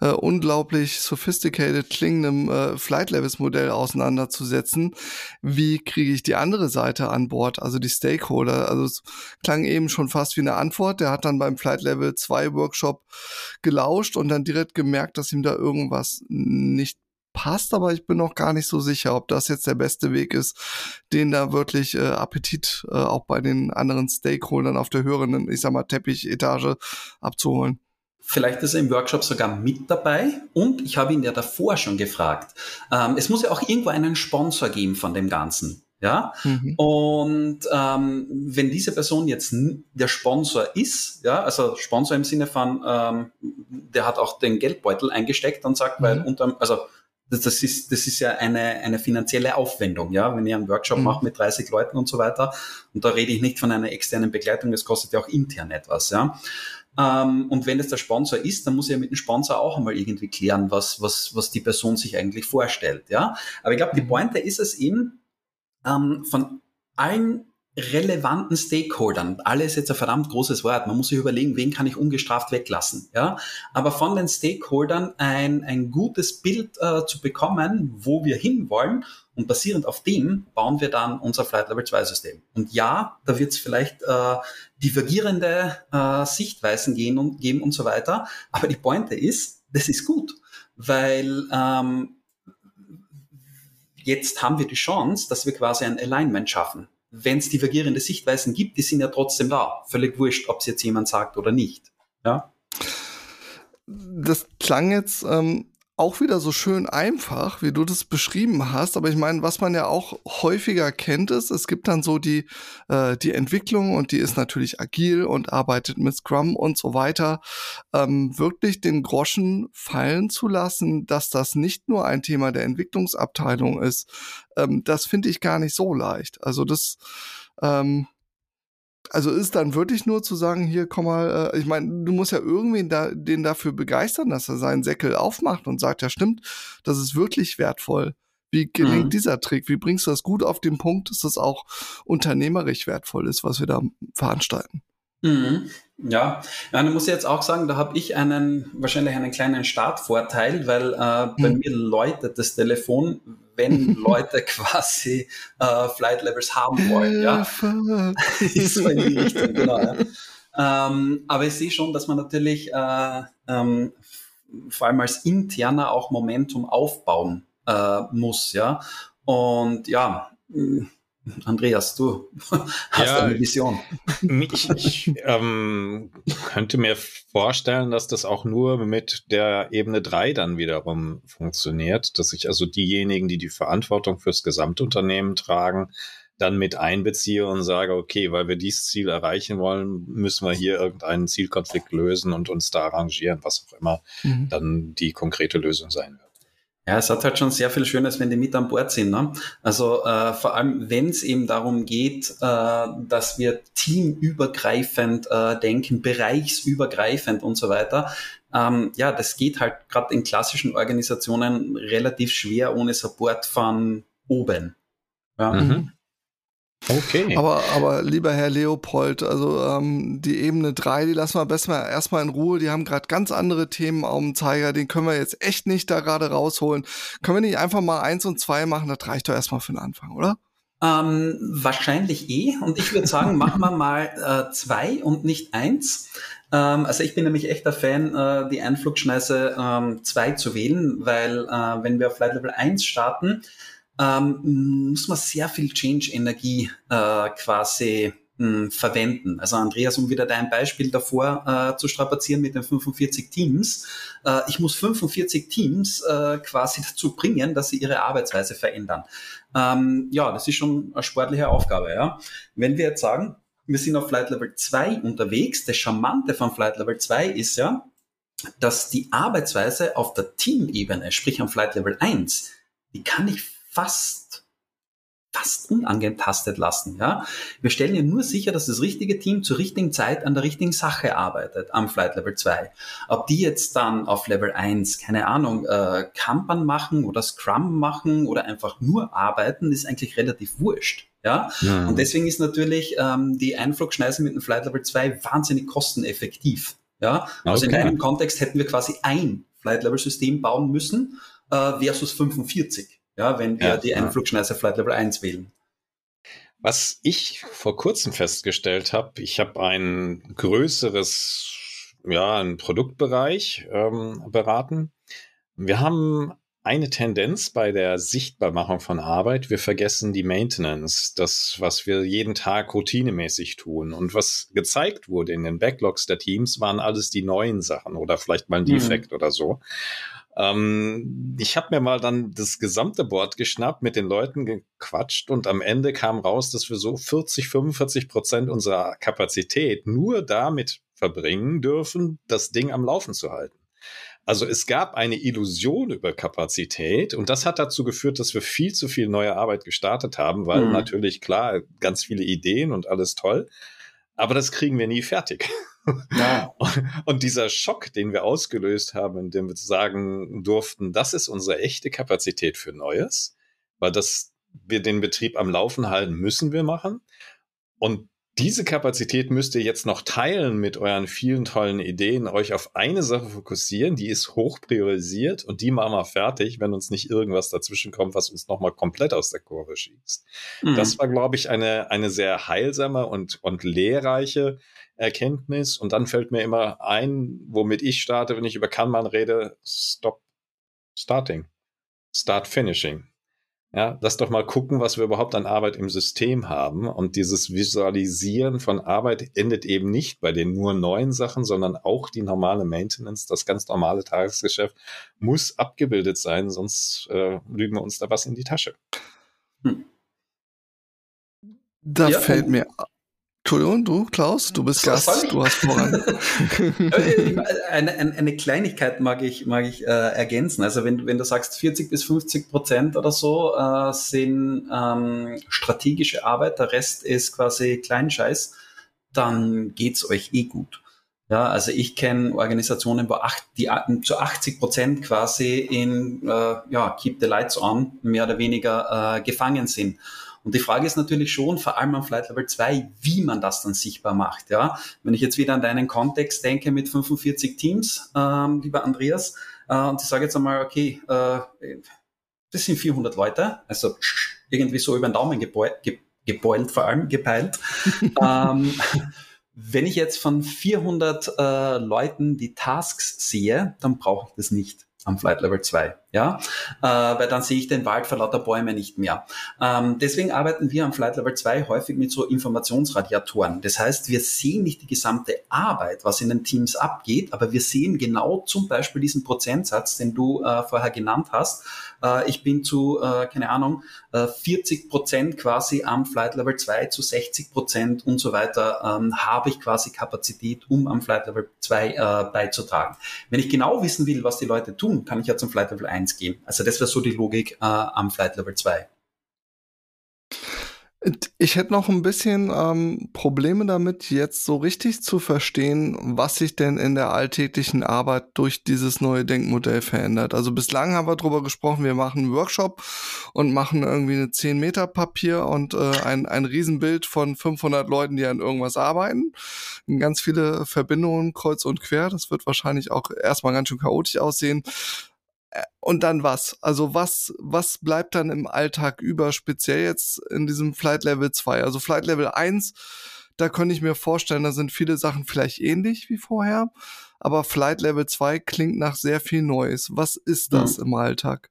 äh, unglaublich sophisticated klingenden äh, Flight Levels Modell auseinanderzusetzen. Wie kriege ich die andere Seite an Bord, also die Stakeholder? Also es klang eben schon fast wie eine Antwort. Der hat dann beim Flight Level 2 Workshop gelauscht und dann direkt gemerkt, dass ihm da irgendwas nicht passt, aber ich bin noch gar nicht so sicher, ob das jetzt der beste Weg ist, den da wirklich äh, Appetit äh, auch bei den anderen Stakeholdern auf der höheren, ich sag mal, Teppichetage abzuholen. Vielleicht ist er im Workshop sogar mit dabei und ich habe ihn ja davor schon gefragt. Ähm, es muss ja auch irgendwo einen Sponsor geben von dem Ganzen. Ja, mhm. und ähm, wenn diese Person jetzt der Sponsor ist, ja, also Sponsor im Sinne von, ähm, der hat auch den Geldbeutel eingesteckt und sagt, mhm. weil unter, also das, das, ist, das ist ja eine, eine finanzielle Aufwendung, ja, wenn ihr einen Workshop mhm. macht mit 30 Leuten und so weiter. Und da rede ich nicht von einer externen Begleitung, das kostet ja auch intern etwas, ja. Ähm, und wenn es der Sponsor ist, dann muss ich ja mit dem Sponsor auch einmal irgendwie klären, was, was, was die Person sich eigentlich vorstellt, ja. Aber ich glaube, die mhm. Pointe ist es eben, ähm, von allen relevanten Stakeholdern. Alles jetzt ein verdammt großes Wort. Man muss sich überlegen, wen kann ich ungestraft weglassen. Ja, aber von den Stakeholdern ein, ein gutes Bild äh, zu bekommen, wo wir hinwollen. Und basierend auf dem bauen wir dann unser Flight Level 2 System. Und ja, da wird es vielleicht äh, divergierende äh, Sichtweisen gehen und, geben und so weiter. Aber die Pointe ist, das ist gut, weil ähm, jetzt haben wir die Chance, dass wir quasi ein Alignment schaffen wenn es divergierende Sichtweisen gibt, die sind ja trotzdem da. Völlig wurscht, ob es jetzt jemand sagt oder nicht. Ja. Das klang jetzt ähm, auch wieder so schön einfach, wie du das beschrieben hast. Aber ich meine, was man ja auch häufiger kennt, ist, es gibt dann so die, äh, die Entwicklung und die ist natürlich agil und arbeitet mit Scrum und so weiter. Ähm, wirklich den Groschen fallen zu lassen, dass das nicht nur ein Thema der Entwicklungsabteilung ist, ähm, das finde ich gar nicht so leicht. Also das, ähm, also ist dann wirklich nur zu sagen, hier komm mal, äh, ich meine, du musst ja irgendwen da, den dafür begeistern, dass er seinen Säckel aufmacht und sagt, ja stimmt, das ist wirklich wertvoll. Wie gelingt mhm. dieser Trick? Wie bringst du das gut auf den Punkt, dass das auch unternehmerisch wertvoll ist, was wir da veranstalten? Mhm. Ja, ja, dann muss ich jetzt auch sagen, da habe ich einen wahrscheinlich einen kleinen Startvorteil, weil äh, bei mhm. mir läutet das Telefon, wenn Leute quasi äh, Flight Levels haben wollen. Ja, ist so in die Richtung, genau. Ja. Ähm, aber ich sehe schon, dass man natürlich äh, ähm, vor allem als interner auch Momentum aufbauen äh, muss, ja. Und ja, Andreas, du hast ja, eine Vision. Ich, ich ähm, könnte mir vorstellen, dass das auch nur mit der Ebene 3 dann wiederum funktioniert, dass ich also diejenigen, die die Verantwortung fürs Gesamtunternehmen tragen, dann mit einbeziehe und sage, okay, weil wir dieses Ziel erreichen wollen, müssen wir hier irgendeinen Zielkonflikt lösen und uns da arrangieren, was auch immer mhm. dann die konkrete Lösung sein wird. Ja, es hat halt schon sehr viel Schönes, wenn die mit an Bord sind. Ne? Also äh, vor allem, wenn es eben darum geht, äh, dass wir teamübergreifend äh, denken, bereichsübergreifend und so weiter, ähm, ja, das geht halt gerade in klassischen Organisationen relativ schwer ohne Support von oben. Ja. Mhm. Okay. Aber, aber lieber Herr Leopold, also ähm, die Ebene 3, die lassen wir besser erstmal in Ruhe. Die haben gerade ganz andere Themen auf dem Zeiger. Den können wir jetzt echt nicht da gerade rausholen. Können wir nicht einfach mal eins und zwei machen? Das reicht doch erstmal für den Anfang, oder? Ähm, wahrscheinlich eh. Und ich würde sagen, machen wir mal äh, zwei und nicht eins. Ähm, also ich bin nämlich echter Fan, äh, die Einflugschneise ähm, zwei zu wählen, weil äh, wenn wir auf Flight Level 1 starten, ähm, muss man sehr viel Change-Energie äh, quasi mh, hm, verwenden. Also Andreas, um wieder dein Beispiel davor äh, zu strapazieren mit den 45 Teams. Äh, ich muss 45 Teams äh, quasi dazu bringen, dass sie ihre Arbeitsweise verändern. Ähm, ja, das ist schon eine sportliche Aufgabe. Ja? Wenn wir jetzt sagen, wir sind auf Flight Level 2 unterwegs, das Charmante von Flight Level 2 ist ja, dass die Arbeitsweise auf der Teamebene, sprich am Flight Level 1, die kann ich fast fast unangetastet lassen. Ja? Wir stellen ja nur sicher, dass das richtige Team zur richtigen Zeit an der richtigen Sache arbeitet am Flight Level 2. Ob die jetzt dann auf Level 1, keine Ahnung, äh, Kanban machen oder Scrum machen oder einfach nur arbeiten, ist eigentlich relativ wurscht. Ja? ja. Und deswegen ist natürlich ähm, die Einflugschneise mit dem Flight Level 2 wahnsinnig kosteneffektiv. Ja? Also okay. in einem Kontext hätten wir quasi ein Flight Level System bauen müssen äh, versus 45 ja, wenn wir ja, die Einflugschneise Flight Level 1 wählen. Was ich vor kurzem festgestellt habe, ich habe ein größeres, ja, einen Produktbereich ähm, beraten. Wir haben eine Tendenz bei der Sichtbarmachung von Arbeit. Wir vergessen die Maintenance, das, was wir jeden Tag routinemäßig tun. Und was gezeigt wurde in den Backlogs der Teams, waren alles die neuen Sachen oder vielleicht mal ein mhm. Defekt mhm. oder so. Ähm, ich habe mir mal dann das gesamte Board geschnappt, mit den Leuten gequatscht und am Ende kam raus, dass wir so 40, 45 Prozent unserer Kapazität nur damit verbringen dürfen, das Ding am Laufen zu halten. Also es gab eine Illusion über Kapazität und das hat dazu geführt, dass wir viel zu viel neue Arbeit gestartet haben, weil mhm. natürlich klar, ganz viele Ideen und alles toll, aber das kriegen wir nie fertig. Ja. Und dieser Schock, den wir ausgelöst haben, indem wir sagen durften, das ist unsere echte Kapazität für Neues, weil das wir den Betrieb am Laufen halten, müssen wir machen. Und diese Kapazität müsst ihr jetzt noch teilen mit euren vielen tollen Ideen, euch auf eine Sache fokussieren, die ist hoch priorisiert und die machen wir fertig, wenn uns nicht irgendwas dazwischen kommt, was uns nochmal komplett aus der Kurve schießt. Mhm. Das war, glaube ich, eine, eine sehr heilsame und, und lehrreiche Erkenntnis. Und dann fällt mir immer ein, womit ich starte, wenn ich über Kanban rede, Stop Starting. Start Finishing. Ja, lass doch mal gucken, was wir überhaupt an Arbeit im System haben. Und dieses Visualisieren von Arbeit endet eben nicht bei den nur neuen Sachen, sondern auch die normale Maintenance, das ganz normale Tagesgeschäft muss abgebildet sein, sonst äh, lügen wir uns da was in die Tasche. Hm. Da ja, fällt mir Entschuldigung, du, Klaus, du bist Gast, du hast voran. eine, eine, eine, Kleinigkeit mag ich, mag ich äh, ergänzen. Also wenn, wenn du sagst, 40 bis 50 Prozent oder so äh, sind ähm, strategische Arbeit, der Rest ist quasi Kleinscheiß, dann geht's euch eh gut. Ja, also ich kenne Organisationen, wo acht, die zu 80 Prozent quasi in äh, ja, Keep the Lights On mehr oder weniger äh, gefangen sind. Und die Frage ist natürlich schon, vor allem am Flight Level 2, wie man das dann sichtbar macht. Ja? Wenn ich jetzt wieder an deinen Kontext denke mit 45 Teams, ähm, lieber Andreas, äh, und ich sage jetzt einmal, okay, äh, das sind 400 Leute, also irgendwie so über den Daumen gebeult, gebeult, vor allem gepeilt. ähm, wenn ich jetzt von 400 äh, Leuten die Tasks sehe, dann brauche ich das nicht am Flight Level 2. Ja, äh, weil dann sehe ich den Wald vor lauter Bäume nicht mehr. Ähm, deswegen arbeiten wir am Flight Level 2 häufig mit so Informationsradiatoren. Das heißt, wir sehen nicht die gesamte Arbeit, was in den Teams abgeht, aber wir sehen genau zum Beispiel diesen Prozentsatz, den du äh, vorher genannt hast. Äh, ich bin zu, äh, keine Ahnung, 40 äh, Prozent quasi am Flight Level 2 zu 60 Prozent und so weiter ähm, habe ich quasi Kapazität, um am Flight Level 2 äh, beizutragen. Wenn ich genau wissen will, was die Leute tun, kann ich ja zum Flight Level 1 gehen. Also das wäre so die Logik äh, am Flight Level 2. Ich hätte noch ein bisschen ähm, Probleme damit, jetzt so richtig zu verstehen, was sich denn in der alltäglichen Arbeit durch dieses neue Denkmodell verändert. Also bislang haben wir darüber gesprochen, wir machen einen Workshop und machen irgendwie eine 10 Meter Papier und äh, ein, ein Riesenbild von 500 Leuten, die an irgendwas arbeiten. Ganz viele Verbindungen kreuz und quer. Das wird wahrscheinlich auch erstmal ganz schön chaotisch aussehen. Äh, und dann was? Also was, was bleibt dann im Alltag über, speziell jetzt in diesem Flight Level 2? Also Flight Level 1, da könnte ich mir vorstellen, da sind viele Sachen vielleicht ähnlich wie vorher, aber Flight Level 2 klingt nach sehr viel Neues. Was ist das mhm. im Alltag?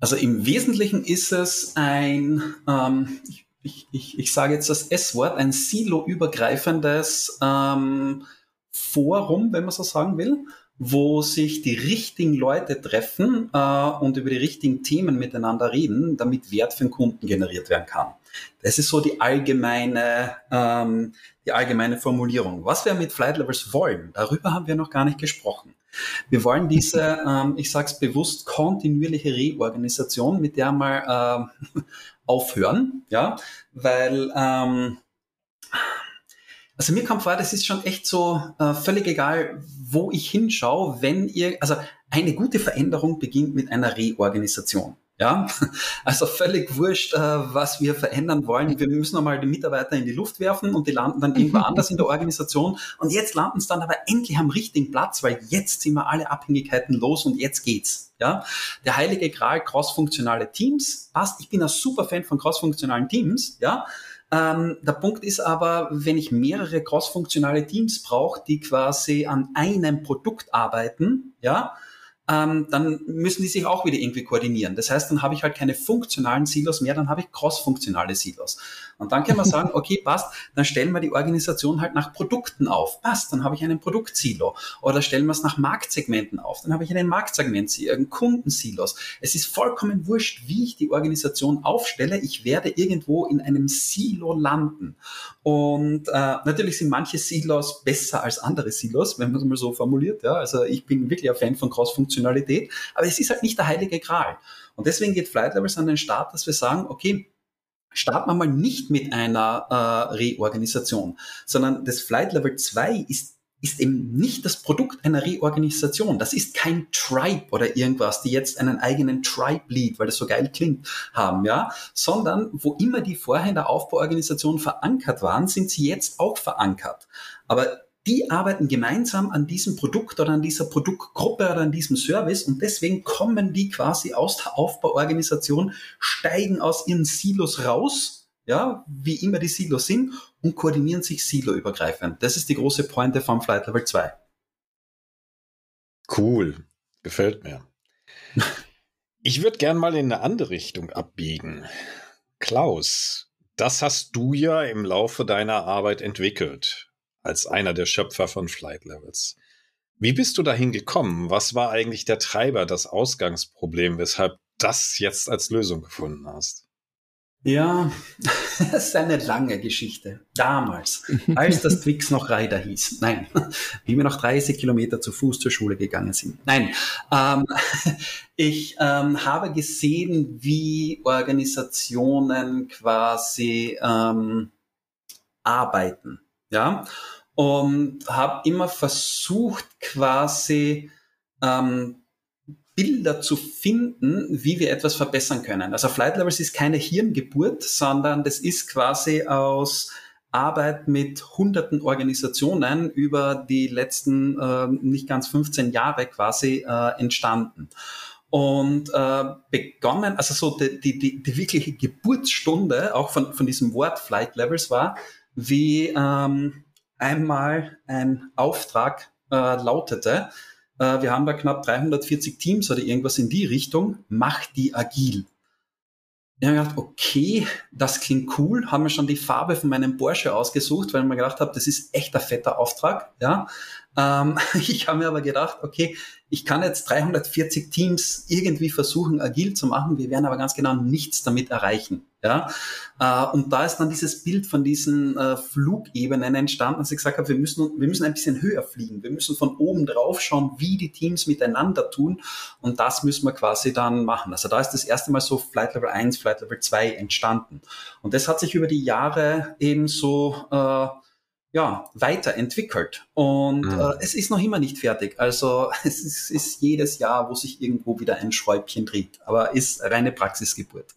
Also im Wesentlichen ist es ein, ähm, ich, ich, ich, ich sage jetzt das S-Wort, ein silo-übergreifendes ähm, Forum, wenn man so sagen will wo sich die richtigen Leute treffen äh, und über die richtigen Themen miteinander reden, damit Wert für den Kunden generiert werden kann. Das ist so die allgemeine, ähm, die allgemeine Formulierung. Was wir mit Flight Levels wollen, darüber haben wir noch gar nicht gesprochen. Wir wollen diese, ähm, ich sage es bewusst, kontinuierliche Reorganisation, mit der mal äh, aufhören, ja, weil ähm, also mir kommt vor, das ist schon echt so äh, völlig egal, wo ich hinschaue, wenn ihr, also eine gute Veränderung beginnt mit einer Reorganisation. Ja, also völlig wurscht, äh, was wir verändern wollen. Wir müssen einmal die Mitarbeiter in die Luft werfen und die landen dann irgendwo anders in der Organisation. Und jetzt landen sie dann aber endlich am richtigen Platz, weil jetzt sind wir alle Abhängigkeiten los und jetzt geht's. Ja, der heilige Gral crossfunktionale Teams passt. Ich bin ein super Fan von crossfunktionalen Teams. Ja, ähm, der Punkt ist aber, wenn ich mehrere crossfunktionale Teams brauche, die quasi an einem Produkt arbeiten, ja, ähm, dann müssen die sich auch wieder irgendwie koordinieren. Das heißt, dann habe ich halt keine funktionalen Silos mehr, dann habe ich cross-funktionale Silos. Und dann kann man sagen, okay, passt, dann stellen wir die Organisation halt nach Produkten auf. Passt, dann habe ich einen Produktsilo. Oder stellen wir es nach Marktsegmenten auf, dann habe ich einen Marktsegment-Silo, einen Kundensilos. Es ist vollkommen wurscht, wie ich die Organisation aufstelle. Ich werde irgendwo in einem Silo landen. Und äh, natürlich sind manche Silos besser als andere Silos, wenn man es mal so formuliert. Ja? Also ich bin wirklich ein Fan von Cross-Funktionalen Funktionalität, aber es ist halt nicht der heilige Gral. Und deswegen geht Flight Levels an den Start, dass wir sagen, okay, starten wir mal nicht mit einer äh, Reorganisation, sondern das Flight Level 2 ist ist eben nicht das Produkt einer Reorganisation. Das ist kein Tribe oder irgendwas, die jetzt einen eigenen Tribe-Lead, weil das so geil klingt, haben, ja, sondern wo immer die vorher in der Aufbauorganisation verankert waren, sind sie jetzt auch verankert. Aber die arbeiten gemeinsam an diesem Produkt oder an dieser Produktgruppe oder an diesem Service und deswegen kommen die quasi aus der Aufbauorganisation, steigen aus ihren Silos raus, ja, wie immer die Silos sind und koordinieren sich siloübergreifend. Das ist die große Pointe vom Flight Level 2. Cool, gefällt mir. Ich würde gern mal in eine andere Richtung abbiegen. Klaus, das hast du ja im Laufe deiner Arbeit entwickelt als einer der Schöpfer von Flight Levels. Wie bist du dahin gekommen? Was war eigentlich der Treiber, das Ausgangsproblem, weshalb das jetzt als Lösung gefunden hast? Ja, das ist eine lange Geschichte. Damals, als das Twix noch Reiter hieß. Nein, wie wir noch 30 Kilometer zu Fuß zur Schule gegangen sind. Nein, ähm, ich ähm, habe gesehen, wie Organisationen quasi ähm, arbeiten ja, und habe immer versucht, quasi ähm, Bilder zu finden, wie wir etwas verbessern können. Also Flight Levels ist keine Hirngeburt, sondern das ist quasi aus Arbeit mit hunderten Organisationen über die letzten äh, nicht ganz 15 Jahre quasi äh, entstanden. Und äh, begonnen, also so die, die, die, die wirkliche Geburtsstunde auch von, von diesem Wort Flight Levels war, wie ähm, einmal ein Auftrag äh, lautete, äh, wir haben da knapp 340 Teams oder irgendwas in die Richtung, mach die agil. Ich habe gedacht, okay, das klingt cool, haben wir schon die Farbe von meinem Porsche ausgesucht, weil ich mir gedacht habe, das ist echt ein fetter Auftrag, ja. Ähm, ich habe mir aber gedacht, okay, ich kann jetzt 340 Teams irgendwie versuchen, agil zu machen. Wir werden aber ganz genau nichts damit erreichen. Ja, äh, und da ist dann dieses Bild von diesen äh, Flugebenen entstanden, dass ich gesagt habe, wir müssen, wir müssen ein bisschen höher fliegen. Wir müssen von oben drauf schauen, wie die Teams miteinander tun. Und das müssen wir quasi dann machen. Also da ist das erste Mal so Flight Level 1, Flight Level 2 entstanden. Und das hat sich über die Jahre eben so äh, ja, weiterentwickelt. Und mhm. äh, es ist noch immer nicht fertig. Also es ist, ist jedes Jahr, wo sich irgendwo wieder ein Schräubchen dreht. Aber ist reine Praxisgeburt.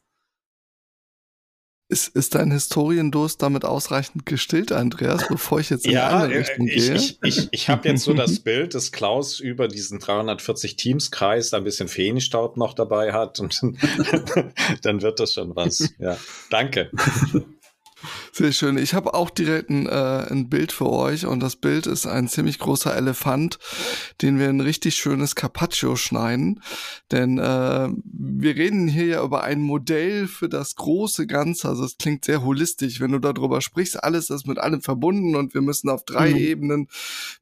Ist, ist dein Historiendurst damit ausreichend gestillt, Andreas, bevor ich jetzt in ja, eine andere Richtung ich, gehe? Ich, ich, ich habe jetzt so das Bild, dass Klaus über diesen 340 Teams-Kreis ein bisschen Feenstaub noch dabei hat und dann wird das schon was. Ja, danke. Sehr schön. Ich habe auch direkt ein, äh, ein Bild für euch und das Bild ist ein ziemlich großer Elefant, den wir ein richtig schönes Carpaccio schneiden. Denn äh, wir reden hier ja über ein Modell für das große Ganze. Also es klingt sehr holistisch, wenn du darüber sprichst. Alles ist mit allem verbunden und wir müssen auf drei mhm. Ebenen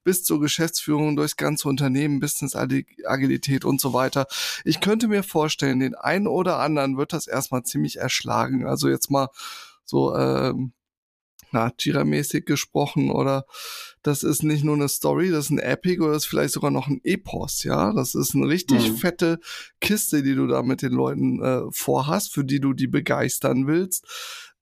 bis zur Geschäftsführung durchs ganze Unternehmen, Business Agilität und so weiter. Ich könnte mir vorstellen, den einen oder anderen wird das erstmal ziemlich erschlagen. Also jetzt mal so ähm, na, Jira-mäßig gesprochen oder das ist nicht nur eine Story, das ist ein Epic oder das ist vielleicht sogar noch ein Epos, ja. Das ist eine richtig mhm. fette Kiste, die du da mit den Leuten äh, vorhast, für die du die begeistern willst.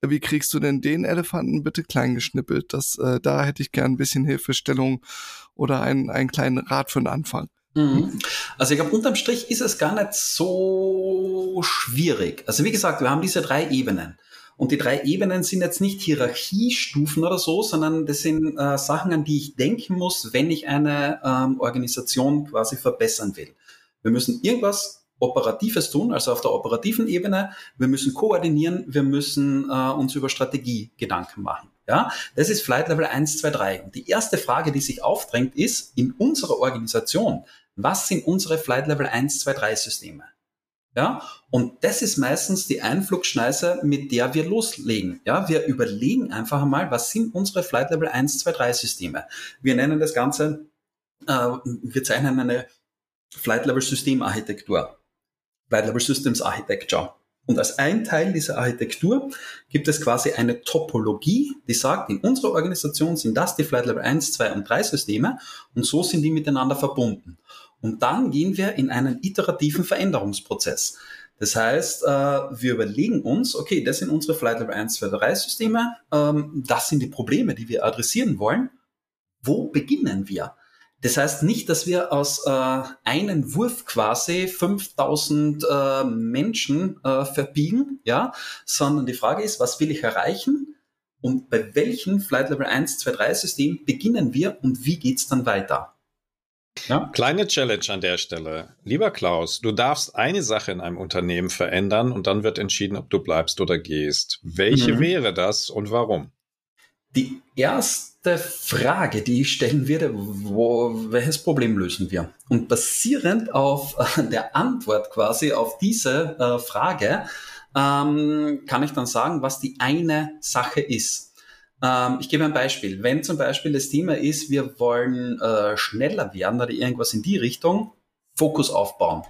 Wie kriegst du denn den Elefanten bitte klein geschnippelt? Das, äh, da hätte ich gern ein bisschen Hilfestellung oder einen, einen kleinen Rat für den Anfang. Mhm. Also ich glaube, unterm Strich ist es gar nicht so schwierig. Also wie gesagt, wir haben diese drei Ebenen. Und die drei Ebenen sind jetzt nicht Hierarchiestufen oder so, sondern das sind äh, Sachen, an die ich denken muss, wenn ich eine ähm, Organisation quasi verbessern will. Wir müssen irgendwas Operatives tun, also auf der operativen Ebene. Wir müssen koordinieren, wir müssen äh, uns über Strategie Gedanken machen. Ja, das ist Flight Level 1, 2, 3. Und die erste Frage, die sich aufdrängt, ist in unserer Organisation, was sind unsere Flight Level 1, 2, 3 Systeme? Ja, und das ist meistens die Einflugschneise, mit der wir loslegen. Ja, wir überlegen einfach einmal, was sind unsere Flight Level 1, 2, 3 Systeme. Wir nennen das Ganze, äh, wir zeichnen eine Flight Level Systemarchitektur. Flight Level Systems Architecture. Und als ein Teil dieser Architektur gibt es quasi eine Topologie, die sagt, in unserer Organisation sind das die Flight Level 1, 2 und 3 Systeme und so sind die miteinander verbunden. Und dann gehen wir in einen iterativen Veränderungsprozess. Das heißt, äh, wir überlegen uns, okay, das sind unsere Flight Level 1, 2, 3 Systeme, ähm, das sind die Probleme, die wir adressieren wollen. Wo beginnen wir? Das heißt nicht, dass wir aus äh, einem Wurf quasi 5000 äh, Menschen äh, verbiegen, ja, sondern die Frage ist, was will ich erreichen und bei welchem Flight Level 1, 2, 3 System beginnen wir und wie geht's dann weiter? Ja? Kleine Challenge an der Stelle. Lieber Klaus, du darfst eine Sache in einem Unternehmen verändern und dann wird entschieden, ob du bleibst oder gehst. Welche mhm. wäre das und warum? Die erste Frage, die ich stellen würde, wo, welches Problem lösen wir? Und basierend auf der Antwort quasi auf diese äh, Frage ähm, kann ich dann sagen, was die eine Sache ist. Ähm, ich gebe ein Beispiel. Wenn zum Beispiel das Thema ist, wir wollen äh, schneller werden oder irgendwas in die Richtung, Fokus aufbauen.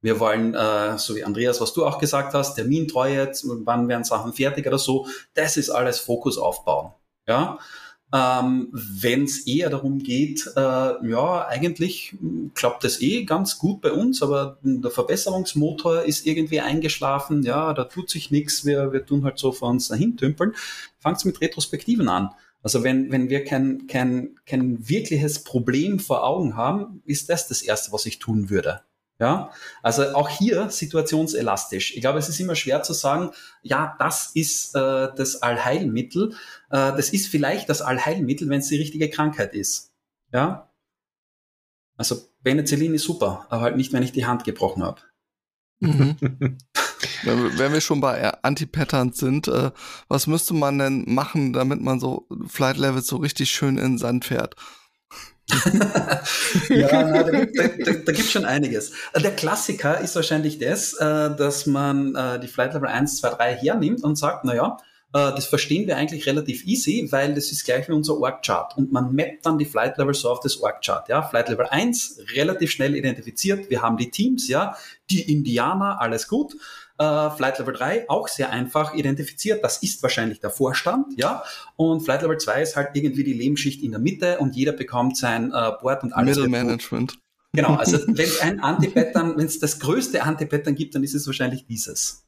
Wir wollen, äh, so wie Andreas, was du auch gesagt hast, Termintreue, wann werden Sachen fertig oder so, das ist alles Fokus aufbauen. Ja, ähm, Wenn es eher darum geht, äh, ja, eigentlich klappt das eh ganz gut bei uns, aber der Verbesserungsmotor ist irgendwie eingeschlafen, ja, da tut sich nichts, wir, wir tun halt so vor uns dahin tümpeln, fangt mit Retrospektiven an. Also wenn, wenn wir kein, kein, kein wirkliches Problem vor Augen haben, ist das das Erste, was ich tun würde. Ja, also auch hier situationselastisch. Ich glaube, es ist immer schwer zu sagen, ja, das ist äh, das Allheilmittel. Äh, das ist vielleicht das Allheilmittel, wenn es die richtige Krankheit ist. Ja, also Penicillin ist super, aber halt nicht, wenn ich die Hand gebrochen habe. Mhm. wenn wir schon bei Anti-Patterns sind, äh, was müsste man denn machen, damit man so Flight Levels so richtig schön in den Sand fährt? ja, na, da, gibt, da, da, da gibt schon einiges. Der Klassiker ist wahrscheinlich das, äh, dass man äh, die Flight Level 1, 2, 3 hernimmt und sagt, naja, Äh, das verstehen wir eigentlich relativ easy, weil das ist gleich wie unser Org-Chart. Und man mappt dann die Flight Level so auf das Org-Chart. Ja? Flight Level 1, relativ schnell identifiziert. Wir haben die Teams, ja, die Indianer, alles gut. Uh, Flight Level 3 auch sehr einfach identifiziert. Das ist wahrscheinlich der Vorstand, ja. Und Flight Level 2 ist halt irgendwie die Lebensschicht in der Mitte und jeder bekommt sein uh, Board und alles. Middle Management. Genau, also wenn es ein Anti-Pattern, wenn es das größte Anti-Pattern gibt, dann ist es wahrscheinlich dieses.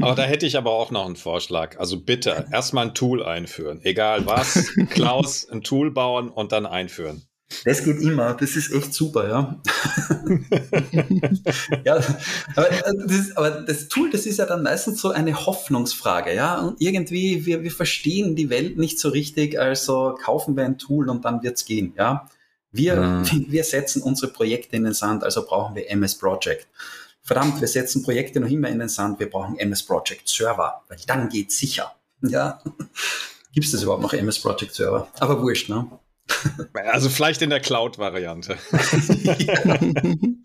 Aber da hätte ich aber auch noch einen Vorschlag. Also bitte erstmal ein Tool einführen. Egal was, Klaus, ein Tool bauen und dann einführen. Das geht immer, das ist echt super, ja. ja aber das, aber das, Tool, das ist ja dann meistens so eine Hoffnungsfrage, ja. Und irgendwie, wir, wir verstehen die Welt nicht so richtig, also kaufen wir ein Tool und dann wird's gehen, ja. Wir, mhm. wir setzen unsere Projekte in den Sand, also brauchen wir MS Project. Verdammt, wir setzen Projekte noch immer in den Sand, wir brauchen MS Project Server, weil dann geht's sicher. Ja. Gibt es das überhaupt noch MS Project Server? Aber wurscht, ne? Also vielleicht in der Cloud-Variante.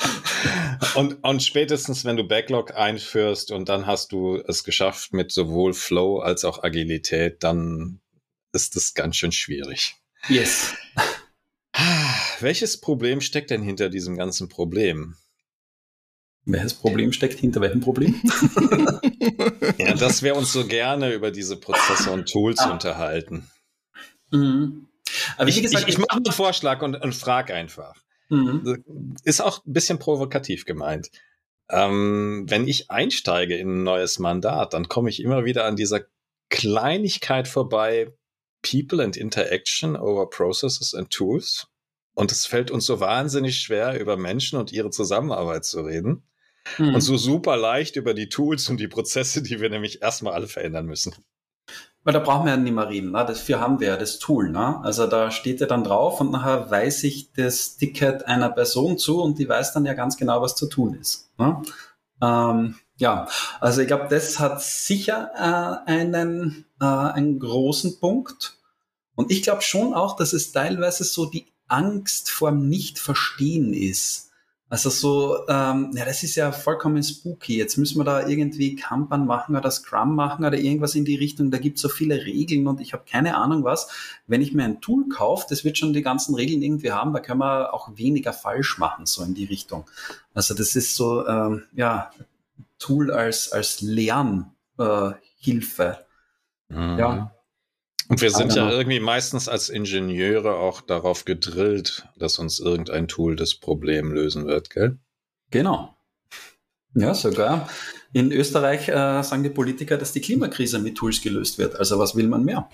und, und spätestens, wenn du Backlog einführst und dann hast du es geschafft mit sowohl Flow als auch Agilität, dann ist das ganz schön schwierig. Yes. Welches Problem steckt denn hinter diesem ganzen Problem? Welches Problem steckt hinter welchem Problem? ja, dass wir uns so gerne über diese Prozesse und Tools ah. unterhalten. Mhm. Aber ich, gesagt, ich, ich mache einen Vorschlag und, und frage einfach. Mhm. Ist auch ein bisschen provokativ gemeint. Ähm, wenn ich einsteige in ein neues Mandat, dann komme ich immer wieder an dieser Kleinigkeit vorbei, People and Interaction over Processes and Tools. Und es fällt uns so wahnsinnig schwer, über Menschen und ihre Zusammenarbeit zu reden. Mhm. Und so super leicht über die Tools und die Prozesse, die wir nämlich erstmal alle verändern müssen. Weil da brauchen wir ja nicht mehr reden. Ne? Dafür haben wir ja das Tool. Ne? Also da steht ja dann drauf und nachher weiß ich das Ticket einer Person zu und die weiß dann ja ganz genau, was zu tun ist. Ne? Ähm, ja, also ich glaube, das hat sicher äh, einen, äh, einen großen Punkt. Und ich glaube schon auch, dass es teilweise so die Angst vorm Nicht-Verstehen ist. Also so, ähm, ja, das ist ja vollkommen spooky. Jetzt müssen wir da irgendwie Kanban machen oder Scrum machen oder irgendwas in die Richtung. Da gibt es so viele Regeln und ich habe keine Ahnung was. Wenn ich mir ein Tool kaufe, das wird schon die ganzen Regeln irgendwie haben, da können wir auch weniger falsch machen, so in die Richtung. Also das ist so, ähm, ja, Tool als, als Lernhilfe. Äh, mhm. Ja, und wir sind ja irgendwie meistens als Ingenieure auch darauf gedrillt, dass uns irgendein Tool das Problem lösen wird, gell? Genau. Ja, sogar. In Österreich äh, sagen die Politiker, dass die Klimakrise mit Tools gelöst wird. Also was will man mehr?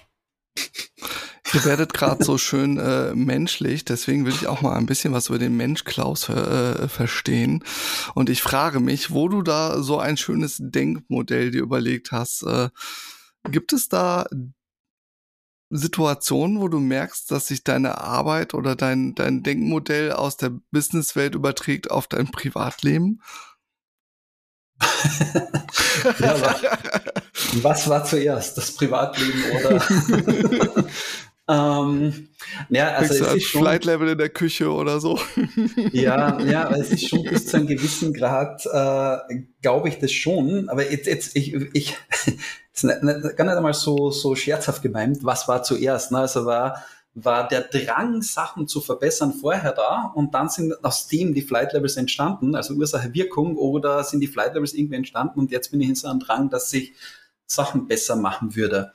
Ihr werdet gerade so schön äh, menschlich, deswegen will ich auch mal ein bisschen was über den Mensch Klaus äh, verstehen. Und ich frage mich, wo du da so ein schönes Denkmodell dir überlegt hast. Äh, gibt es da Situationen, wo du merkst, dass sich deine Arbeit oder dein, dein Denkmodell aus der Businesswelt überträgt auf dein Privatleben? ja, was war zuerst, das Privatleben oder? ähm, ja, also es ist schon, Flight Level in der Küche oder so. ja, ja, es ist schon bis zu einem gewissen Grad, äh, glaube ich das schon. Aber jetzt, jetzt ich, ich ist nicht, gar nicht einmal so, so scherzhaft gemeint, was war zuerst. Ne? Also war, war der Drang, Sachen zu verbessern, vorher da und dann sind aus dem die Flight Levels entstanden, also Ursache, Wirkung, oder sind die Flight Levels irgendwie entstanden und jetzt bin ich in so einem Drang, dass ich Sachen besser machen würde.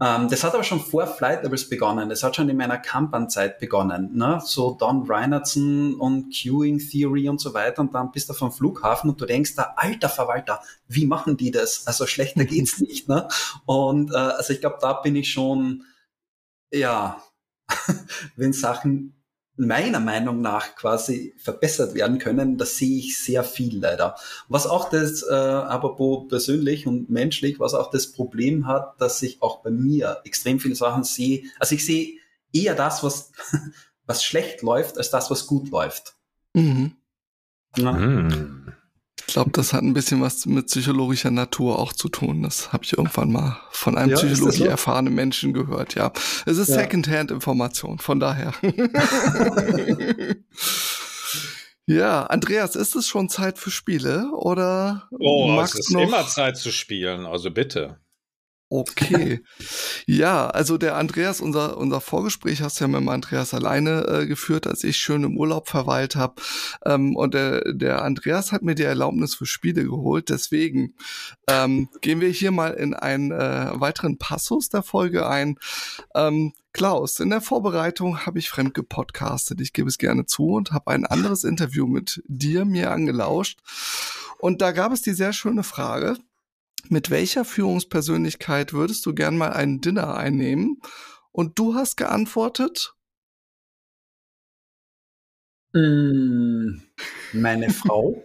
Ähm, das hat aber schon vor Flight Levels begonnen. Das hat schon in meiner Kampanzeit begonnen. Ne? So Don Reinertson und Queuing Theory und so weiter. Und dann bist du vom Flughafen und du denkst da, alter Verwalter, wie machen die das? Also schlechter geht's nicht. Ne? Und äh, also ich glaube, da bin ich schon, ja, wenn Sachen meiner Meinung nach quasi verbessert werden können, das sehe ich sehr viel leider. Was auch das, äh, apropos persönlich und menschlich, was auch das Problem hat, dass ich auch bei mir extrem viele Sachen sehe. Also ich sehe eher das, was, was schlecht läuft, als das, was gut läuft. Mhm. Ja. Mhm. Ich glaube, das hat ein bisschen was mit psychologischer Natur auch zu tun. Das habe ich irgendwann mal von einem ja, psychologisch so? erfahrenen Menschen gehört. Ja, es ist ja. Secondhand-Information, von daher. ja, Andreas, ist es schon Zeit für Spiele oder? Oh, es ist immer Zeit zu spielen, also bitte. Okay. ja, also der Andreas, unser, unser Vorgespräch hast du ja mit dem Andreas alleine äh, geführt, als ich schön im Urlaub verweilt habe. Ähm, und der, der Andreas hat mir die Erlaubnis für Spiele geholt. Deswegen ähm, gehen wir hier mal in einen äh, weiteren Passus der Folge ein. Ähm, Klaus, in der Vorbereitung habe ich fremd gepodcastet, ich gebe es gerne zu, und habe ein anderes Interview mit dir mir angelauscht. Und da gab es die sehr schöne Frage, mit welcher Führungspersönlichkeit würdest du gern mal einen Dinner einnehmen? Und du hast geantwortet? Mm, meine Frau.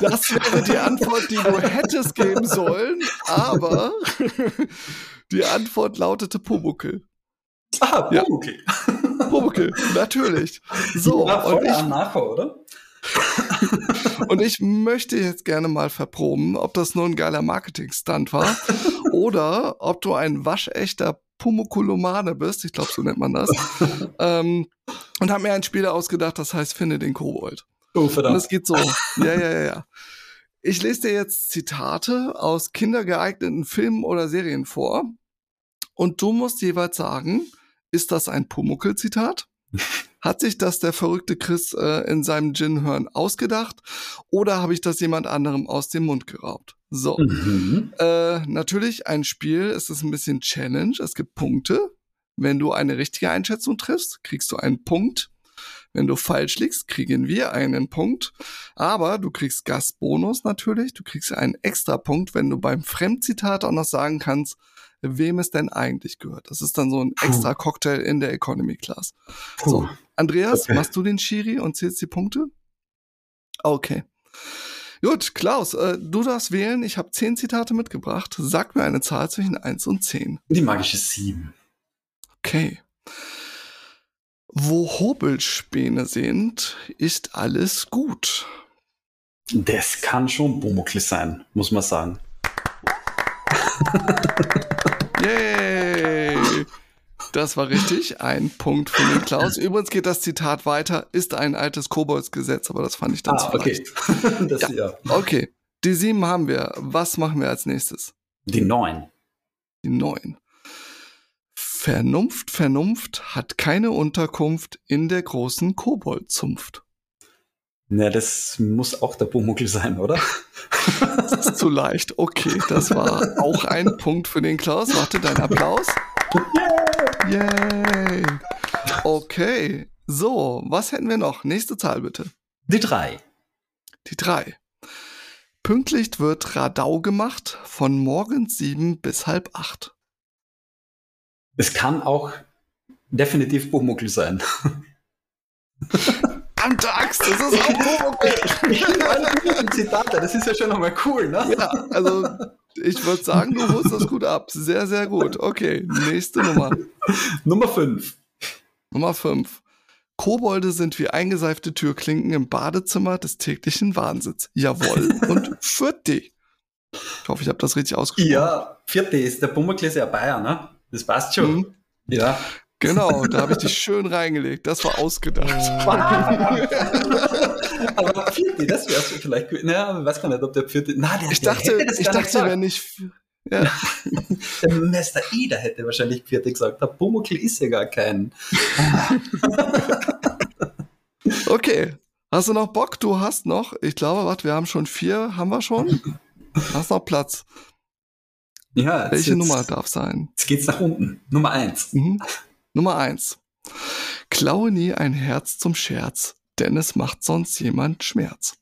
Das wäre die Antwort, die du hättest geben sollen, aber die Antwort lautete Pumuckel. Ah, Pumuckel. Ja. Pumuckel, natürlich. So, ja, voll und ich, nachher, oder? Und ich möchte jetzt gerne mal verproben, ob das nur ein geiler Marketing-Stunt war oder ob du ein waschechter Pumukulomane bist, ich glaube, so nennt man das, ähm, und habe mir ein Spiel ausgedacht, das heißt Finde den Kobold. Oh, verdammt. Und es geht so. Ja, ja, ja, ja. Ich lese dir jetzt Zitate aus kindergeeigneten Filmen oder Serien vor und du musst jeweils sagen, ist das ein Pumuckel-Zitat? Hat sich das der verrückte Chris äh, in seinem Gin-Hören ausgedacht oder habe ich das jemand anderem aus dem Mund geraubt? So. Mhm. Äh, natürlich ein Spiel, es ist ein bisschen Challenge, es gibt Punkte. Wenn du eine richtige Einschätzung triffst, kriegst du einen Punkt. Wenn du falsch liegst, kriegen wir einen Punkt. Aber du kriegst Gastbonus natürlich. Du kriegst einen extra Punkt, wenn du beim Fremdzitat auch noch sagen kannst, wem es denn eigentlich gehört. Das ist dann so ein extra Cocktail in der Economy Class. Puh. So, Andreas, okay. machst du den Schiri und zählst die Punkte? Okay. Gut, Klaus, äh, du darfst wählen. Ich habe zehn Zitate mitgebracht. Sag mir eine Zahl zwischen eins und zehn. Die magische sieben. Okay. Wo Hobelspäne sind, ist alles gut. Das kann schon Bumukli sein, muss man sagen. Yay! Das war richtig. Ein Punkt für den Klaus. Übrigens geht das Zitat weiter. Ist ein altes Koboldsgesetz, aber das fand ich dann ah, zu okay. das, ja. ja. Okay. Die sieben haben wir. Was machen wir als nächstes? Die neun. Die neun. Vernunft, Vernunft hat keine Unterkunft in der großen Koboldzunft. Na, das muss auch der Pumuckl sein, oder? Das ist zu leicht. Okay, das war auch ein Punkt für den Klaus. Warte, dein Applaus. Yay! Yay! Okay, so, was hätten wir noch? Nächste Zahl bitte. Die drei. Die drei. Pünktlich wird Radau gemacht von morgens sieben bis halb acht. Es kann auch definitiv Pumuckl sein. Verdammte Axt, das ist auch Pumuckl. Zitate, das ist ja schon nochmal cool, ne? Ja, also ich würde sagen, du holst das gut ab. Sehr, sehr gut. Okay, nächste Nummer. Nummer 5. Nummer 5. Kobolde sind wie eingeseifte Türklinken im Badezimmer des täglichen Wahnsinns. Jawohl. Und Fürti. Ich hoffe, ich habe das richtig ausgesprochen. Ja, Fürti ist der Pumuckl ist ja Bayern, ne? Das passt schon. Mhm. Ja. Genau, da habe ich dich schön reingelegt. Das war ausgedacht. Aber vierte, das wäre vielleicht gut. Naja, weiß gar nicht, ob der vierte. Na, der, ich dachte, ich dachte, wenn ich. Ja. der Meister Ida hätte wahrscheinlich vierte gesagt. Der Pumuckl ist ja gar kein. okay. Hast du noch Bock? Du hast noch, ich glaube, warte, wir haben schon vier, haben wir schon? Hast noch Platz? Ja. Welche jetzt, Nummer darf sein? Jetzt geht's nach unten. Nummer eins. Mhm. Nummer eins. Klaue nie ein Herz zum Scherz, denn es macht sonst jemand Schmerz.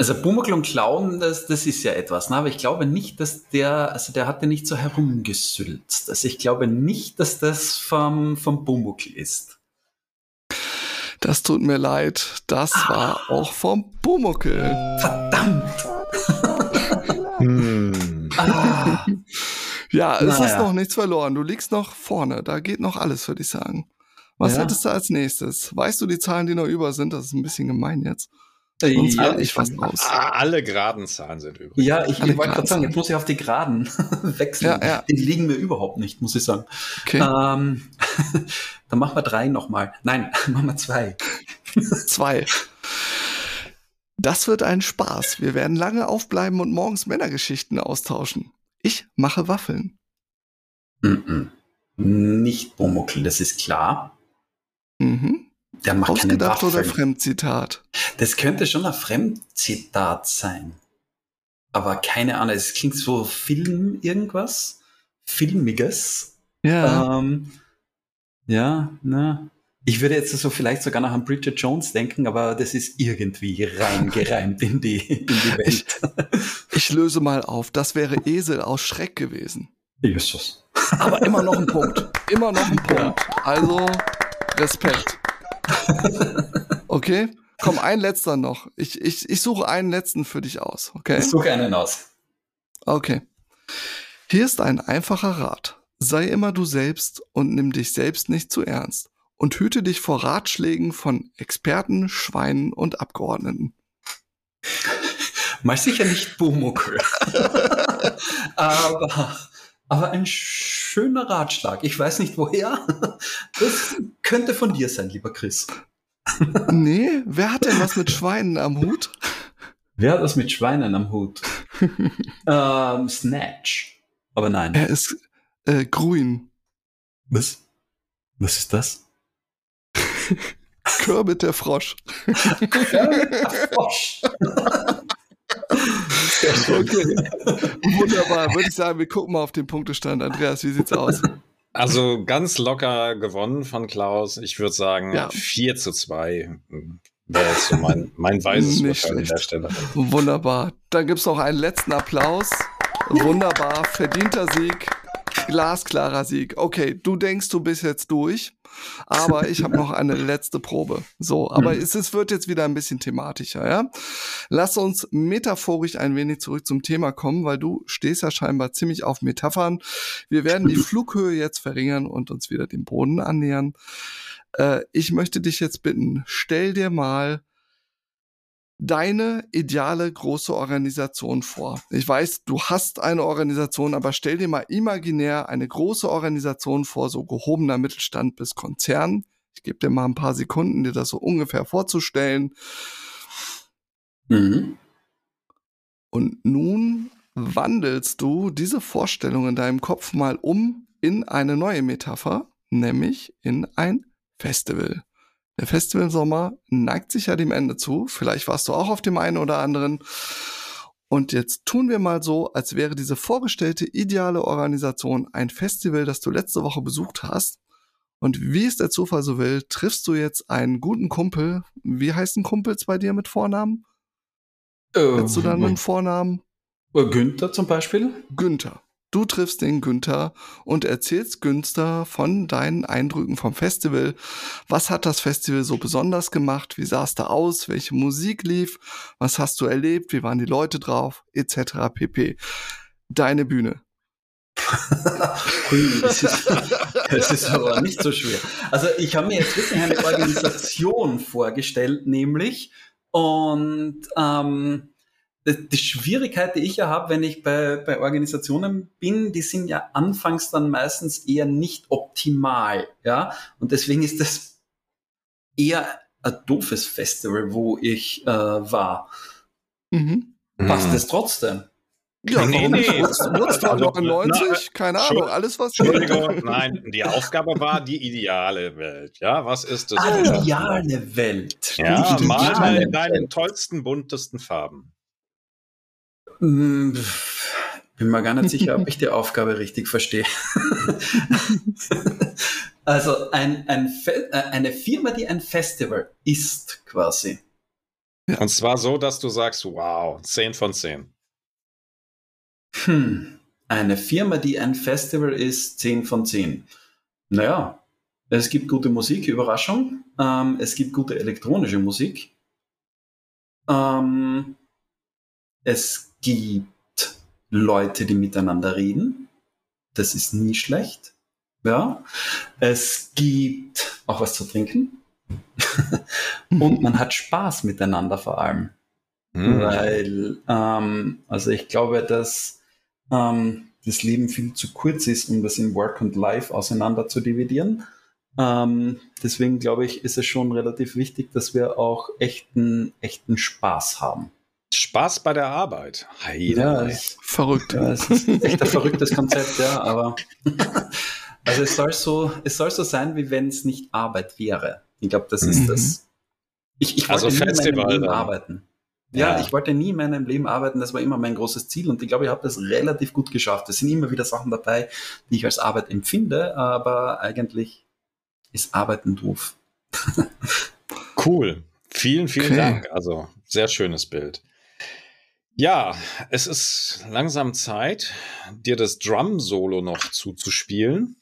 Also Pumuckl und Klauen, das, das ist ja etwas, ne? aber ich glaube nicht, dass der, also der hat ja nicht so herumgesülzt. Also ich glaube nicht, dass das vom, vom Pumuckl ist. Das tut mir leid, das ah. war auch vom Pumuckl. Verdammt! Ja, es naja. ist noch nichts verloren. Du liegst noch vorne. Da geht noch alles, würde ich sagen. Was ja. hättest du als nächstes? Weißt du die Zahlen, die noch über sind? Das ist ein bisschen gemein jetzt. Sonst ja, ich fast raus. Alle geraden Zahlen sind übrigens. Ja, ich, ich wollte gerade sagen, jetzt muss ich auf die geraden wechseln. Ja, ja. Die liegen mir überhaupt nicht, muss ich sagen. Okay. Ähm, dann machen wir drei nochmal. Nein, machen wir zwei. zwei. Das wird ein Spaß. Wir werden lange aufbleiben und morgens Männergeschichten austauschen. Ich mache Waffeln. Mm -mm. Nicht Bomuckel, das ist klar. Mhm. Der macht keine Ausgedacht oder Waffeln. Fremdzitat? Das könnte schon ein Fremdzitat sein. Aber keine Ahnung, es klingt so Film irgendwas. Filmiges. Ja. Ähm, ja, na. Ich würde jetzt so vielleicht sogar noch an Bridget Jones denken, aber das ist irgendwie reingereimt in die, in die Welt. Ich löse mal auf. Das wäre Esel aus Schreck gewesen. Jesus. Aber immer noch ein Punkt. Immer noch ein Punkt. Also Respekt. Okay? Komm, ein letzter noch. Ich, ich, ich suche einen letzten für dich aus. Okay? Ich suche einen aus. Okay. Hier ist ein einfacher Rat. Sei immer du selbst und nimm dich selbst nicht zu ernst. Und hüte dich vor Ratschlägen von Experten, Schweinen und Abgeordneten. Mal sicher nicht Bumuckel. aber, aber ein schöner Ratschlag. Ich weiß nicht woher. Das könnte von dir sein, lieber Chris. Nee, wer hat denn was mit Schweinen am Hut? Wer hat das mit Schweinen am Hut? ähm, Snatch. Aber nein. Er ist äh, grün. Was? Was ist das? Kermit der Frosch. Frosch. Sehr schön. Okay. Wunderbar. Würde ich sagen, wir gucken mal auf den Punktestand. Andreas, wie sieht's aus? Also ganz locker gewonnen von Klaus. Ich würde sagen, Ja. 4 zu 2 wäre jetzt so mein, mein weises Nicht Urteil an der. Stelle. Wunderbar. Dann gibt's noch einen letzten Applaus. Wunderbar. Verdienter Sieg. Glasklarer Sieg. Okay, du denkst, du bist jetzt durch, aber ich habe noch eine letzte Probe. So, aber es, es wird jetzt wieder ein bisschen thematischer, ja? Lass uns metaphorisch ein wenig zurück zum Thema kommen, weil du stehst ja scheinbar ziemlich auf Metaphern. Wir werden die Flughöhe jetzt verringern und uns wieder dem Boden annähern. Äh, ich möchte dich jetzt bitten, stell dir mal deine ideale große Organisation vor. Ich weiß, du hast eine Organisation, aber stell dir mal imaginär eine große Organisation vor, so gehobener Mittelstand bis Konzern. Ich gebe dir mal ein paar Sekunden, dir das so ungefähr vorzustellen. Mhm. Und nun wandelst du diese Vorstellung in deinem Kopf mal um in eine neue Metapher, nämlich in ein Festival. Der Festivalsommer neigt sich ja dem Ende zu. Vielleicht warst du auch auf dem einen oder anderen. Und jetzt tun wir mal so, als wäre diese vorgestellte ideale Organisation ein Festival, das du letzte Woche besucht hast. Und wie es der Zufall so will, triffst du jetzt einen guten Kumpel. Wie heißen Kumpels bei dir mit Vornamen? Hättest du dann einen Vornamen? Günther zum Beispiel? Günther. Du triffst den Günther und erzählst Günther von deinen Eindrücken vom Festival. Was hat das Festival so besonders gemacht? Wie sah es da aus? Welche Musik lief? Was hast du erlebt? Wie waren die Leute drauf? Etc. pp. Deine Bühne. Hui, das ist, das ist aber nicht so schwer. Also ich habe mir jetzt wirklich eine Organisation vorgestellt, nämlich und ähm, die, Schwierigkeit, die ich ja habe, wenn ich bei, bei Organisationen bin, die sind ja anfangs dann meistens eher nicht optimal, ja, und deswegen ist das eher ein doofes Festival, wo ich äh, war. Mhm. Passt es trotzdem? Ja, Nee, warum nee. Woodstock Also, 99? Keine Ahnung, alles was Entschuldigung, nein, die Aufgabe war die ideale Welt. Ja, was ist das? Ah, die ideale Welt. Ja, mal in deinen tollsten, buntesten Farben. Hm, Bin mir gar nicht sicher, ob ich die Aufgabe richtig verstehe. also ein, ein äh, eine Firma, die ein Festival ist, quasi. Und zwar so, dass du sagst, wow, 10 von 10. Hm. Eine Firma, die ein Festival ist, 10 von 10. Naja, es gibt gute Musik, Überraschung. Ähm, es gibt gute elektronische Musik. Ähm, es gibt Leute, die miteinander reden. Das ist nie schlecht. Ja. Es gibt auch was zu trinken. Und man hat Spaß miteinander vor allem. Hm. Weil, ähm, also ich glaube, dass ähm, das Leben viel zu kurz ist, um das in Work und Life auseinander zu dividieren. Ähm, deswegen glaube ich, ist es schon relativ wichtig, dass wir auch echten, echten Spaß haben. Spaß bei der Arbeit. Heide. Ja, es, Verrückt. ja, es ist echt ein verrücktes Konzept, ja, aber also es soll so, es soll so sein, wie wenn es nicht Arbeit wäre. Ich glaube, das ist Mhm. das. Ich, ich Also wollte nie in Festival meinem Leben dann. arbeiten. Ja, Ja. ich wollte nie in meinem Leben arbeiten, das war immer mein großes Ziel und ich glaube, ich habe das relativ gut geschafft. Es sind immer wieder Sachen dabei, die ich als Arbeit empfinde, aber eigentlich ist Arbeiten doof. Cool. Vielen, vielen Okay. Dank. Also, sehr schönes Bild. Ja, es ist langsam Zeit, dir das Drum-Solo noch zuzuspielen.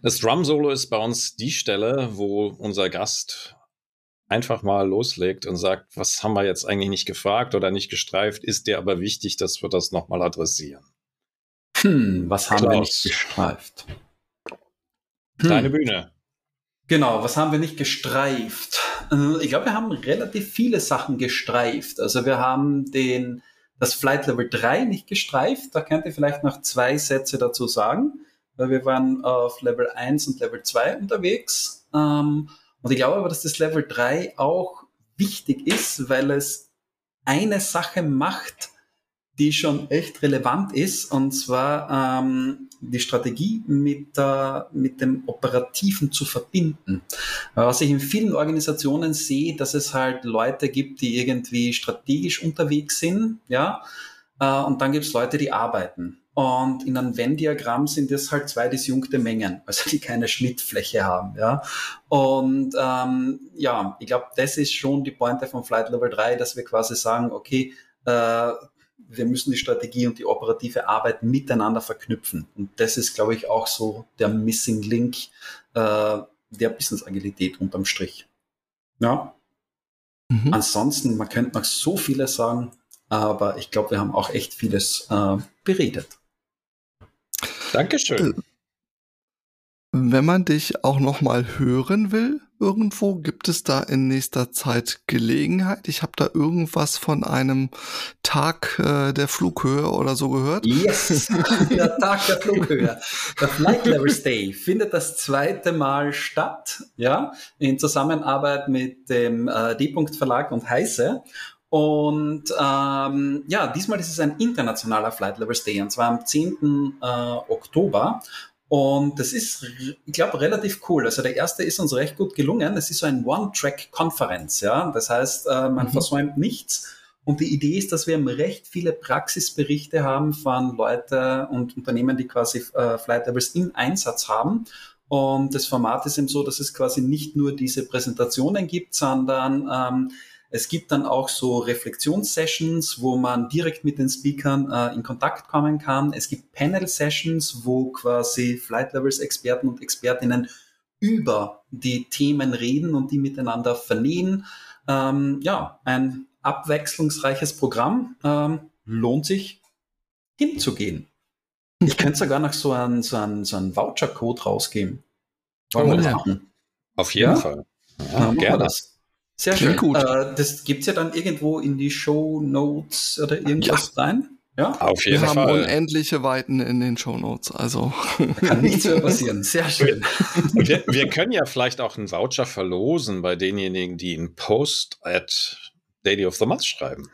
Das Drum-Solo ist bei uns die Stelle, wo unser Gast einfach mal loslegt und sagt, was haben wir jetzt eigentlich nicht gefragt oder nicht gestreift, ist dir aber wichtig, dass wir das nochmal adressieren. Hm, was haben wir Klaus. nicht gestreift? Hm. Deine Bühne. Genau, was haben wir nicht gestreift? Äh, Ich glaube, wir haben relativ viele Sachen gestreift. Also wir haben den, das Flight Level 3 nicht gestreift. Da könnt ihr vielleicht noch zwei Sätze dazu sagen, weil wir waren auf Level 1 und Level 2 unterwegs. Ähm, Und ich glaube aber, dass das Level 3 auch wichtig ist, weil es eine Sache macht, die schon echt relevant ist, und zwar ähm, die Strategie mit, der, mit dem Operativen zu verbinden. Äh, Was ich in vielen Organisationen sehe, dass es halt Leute gibt, die irgendwie strategisch unterwegs sind, ja, äh, und dann gibt es Leute, die arbeiten. Und in einem Venn-Diagramm sind das halt zwei disjunkte Mengen, also die keine Schnittfläche haben, ja. Und ähm, ja, ich glaube, das ist schon die Pointe von Flight Level 3, dass wir quasi sagen, okay, äh, wir müssen die Strategie und die operative Arbeit miteinander verknüpfen. Und das ist, glaube ich, auch so der Missing Link äh, der Business Agilität unterm Strich. Ja. Mhm. Ansonsten, man könnte noch so vieles sagen, aber ich glaube, wir haben auch echt vieles äh, beredet. Dankeschön. Wenn man dich auch noch mal hören will, irgendwo, gibt es da in nächster Zeit Gelegenheit? Ich habe da irgendwas von einem Tag äh, der Flughöhe oder so gehört. Yes, der Tag der Flughöhe. Der Flight Levels Day findet das zweite Mal statt, ja, in Zusammenarbeit mit dem äh, D-Punkt Verlag und Heise. Und ähm, ja, diesmal ist es ein internationaler Flight Levels Day, und zwar am 10. Äh, Oktober. Und das ist, ich glaube, relativ cool. Also der erste ist uns recht gut gelungen. Es ist so ein One-Track-Konferenz, ja. Das heißt, äh, man Mhm. versäumt nichts. Und die Idee ist, dass wir recht viele Praxisberichte haben von Leuten und Unternehmen, die quasi äh, Flight Levels im Einsatz haben. Und das Format ist eben so, dass es quasi nicht nur diese Präsentationen gibt, sondern ähm, es gibt dann auch so Reflexionssessions, wo man direkt mit den Speakern äh, in Kontakt kommen kann. Es gibt Panel-Sessions, wo quasi Flight Levels Experten und Expertinnen über die Themen reden und die miteinander vernähen. Ähm, ja, ein abwechslungsreiches Programm. Ähm, lohnt sich hinzugehen. Ich könnte sogar noch so einen, so einen, so einen Voucher-Code rausgeben. Wollen wir Oh, das ja. machen? Auf jeden Ja? Fall. Ja, Ja, wir gerne. das. Sehr Klingt schön. gut. Äh, das gibt's ja dann irgendwo in die Show Notes oder irgendwas rein. Ja, Auf jeden Wir haben Fall. unendliche Weiten in den Shownotes. Also kann nichts mehr passieren. Sehr schön. Wir, wir können ja vielleicht auch einen Voucher verlosen bei denjenigen, die einen Post at Daily of the Month schreiben.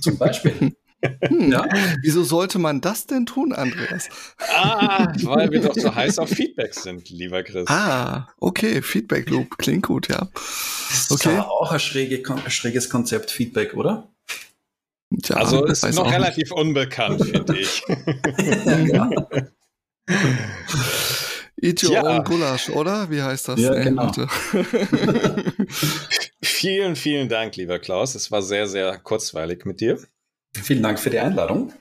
Zum Beispiel. hm, Ja, wieso sollte man das denn tun, Andreas? Ah, weil wir doch so heiß auf Feedback sind, lieber Chris. Ah, okay, Feedback Loop klingt gut, ja. das ist Okay. aber auch ein, schräge, ein schräges Konzept Feedback, oder? ja also ist weiß noch relativ unbekannt, finde ich. ja. nicht. Eat your own Gulasch, oder? Wie heißt das? Ja, Ey, genau. Vielen, vielen Dank, lieber Klaus. Es war sehr, sehr kurzweilig mit dir. Vielen Dank für die Einladung.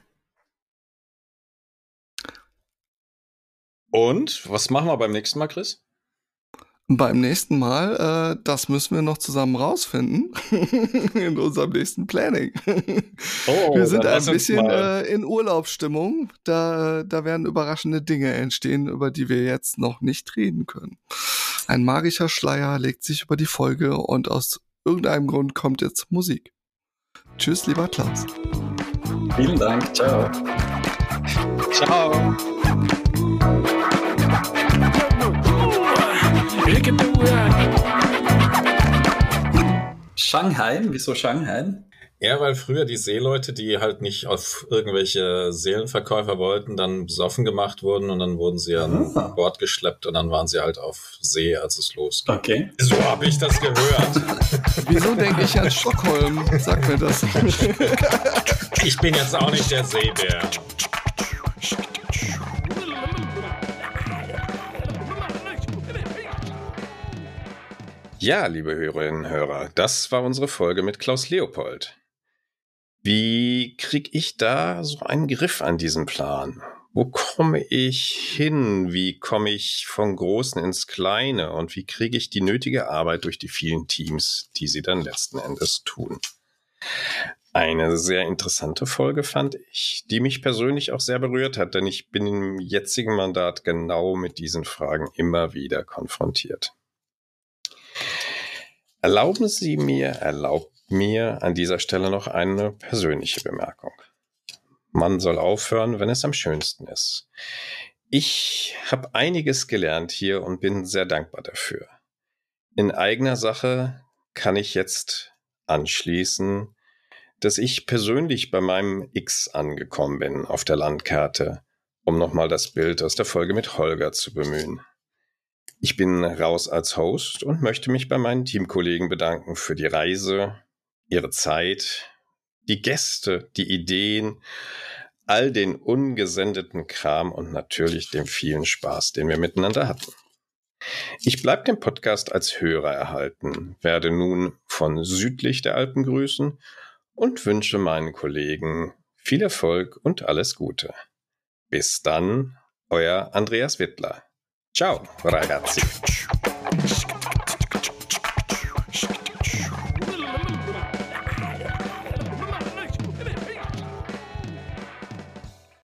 Und was machen wir beim nächsten Mal, Chris? Beim nächsten Mal, äh, das müssen wir noch zusammen rausfinden in unserem nächsten Planning. Oh, wir sind ein bisschen äh, in Urlaubsstimmung. Da, da werden überraschende Dinge entstehen, über die wir jetzt noch nicht reden können. Ein magischer Schleier legt sich über die Folge und aus irgendeinem Grund kommt jetzt Musik. Tschüss, lieber Klaus. Vielen Dank. Ciao. Ciao. Shanghai, wieso Shanghai? Ja, weil früher die Seeleute, die halt nicht auf irgendwelche Seelenverkäufer wollten, dann besoffen gemacht wurden und dann wurden sie an Ah. Bord geschleppt und dann waren sie halt auf See, als es losging. Okay. So habe ich das gehört. Wieso denke ich an Stockholm? Sag mir das. Ich bin jetzt auch nicht der Seebär. Ja, liebe Hörerinnen und Hörer, das war unsere Folge mit Klaus Leopold. Wie kriege ich da so einen Griff an diesen Plan? Wo komme ich hin? Wie komme ich vom Großen ins Kleine? Und wie kriege ich die nötige Arbeit durch die vielen Teams, die sie dann letzten Endes tun? Eine sehr interessante Folge fand ich, die mich persönlich auch sehr berührt hat, denn ich bin im jetzigen Mandat genau mit diesen Fragen immer wieder konfrontiert. Erlauben Sie mir, erlaubt mir an dieser Stelle noch eine persönliche Bemerkung. Man soll aufhören, wenn es am schönsten ist. Ich habe einiges gelernt hier und bin sehr dankbar dafür. In eigener Sache kann ich jetzt anschließen, dass ich persönlich bei meinem X angekommen bin auf der Landkarte, um nochmal das Bild aus der Folge mit Holger zu bemühen. Ich bin raus als Host und möchte mich bei meinen Teamkollegen bedanken für die Reise, ihre Zeit, die Gäste, die Ideen, all den ungesendeten Kram und natürlich dem vielen Spaß, den wir miteinander hatten. Ich bleibe dem Podcast als Hörer erhalten, werde nun von südlich der Alpen grüßen und wünsche meinen Kollegen viel Erfolg und alles Gute. Bis dann, euer Andreas Wittler. Ciao, ragazzi.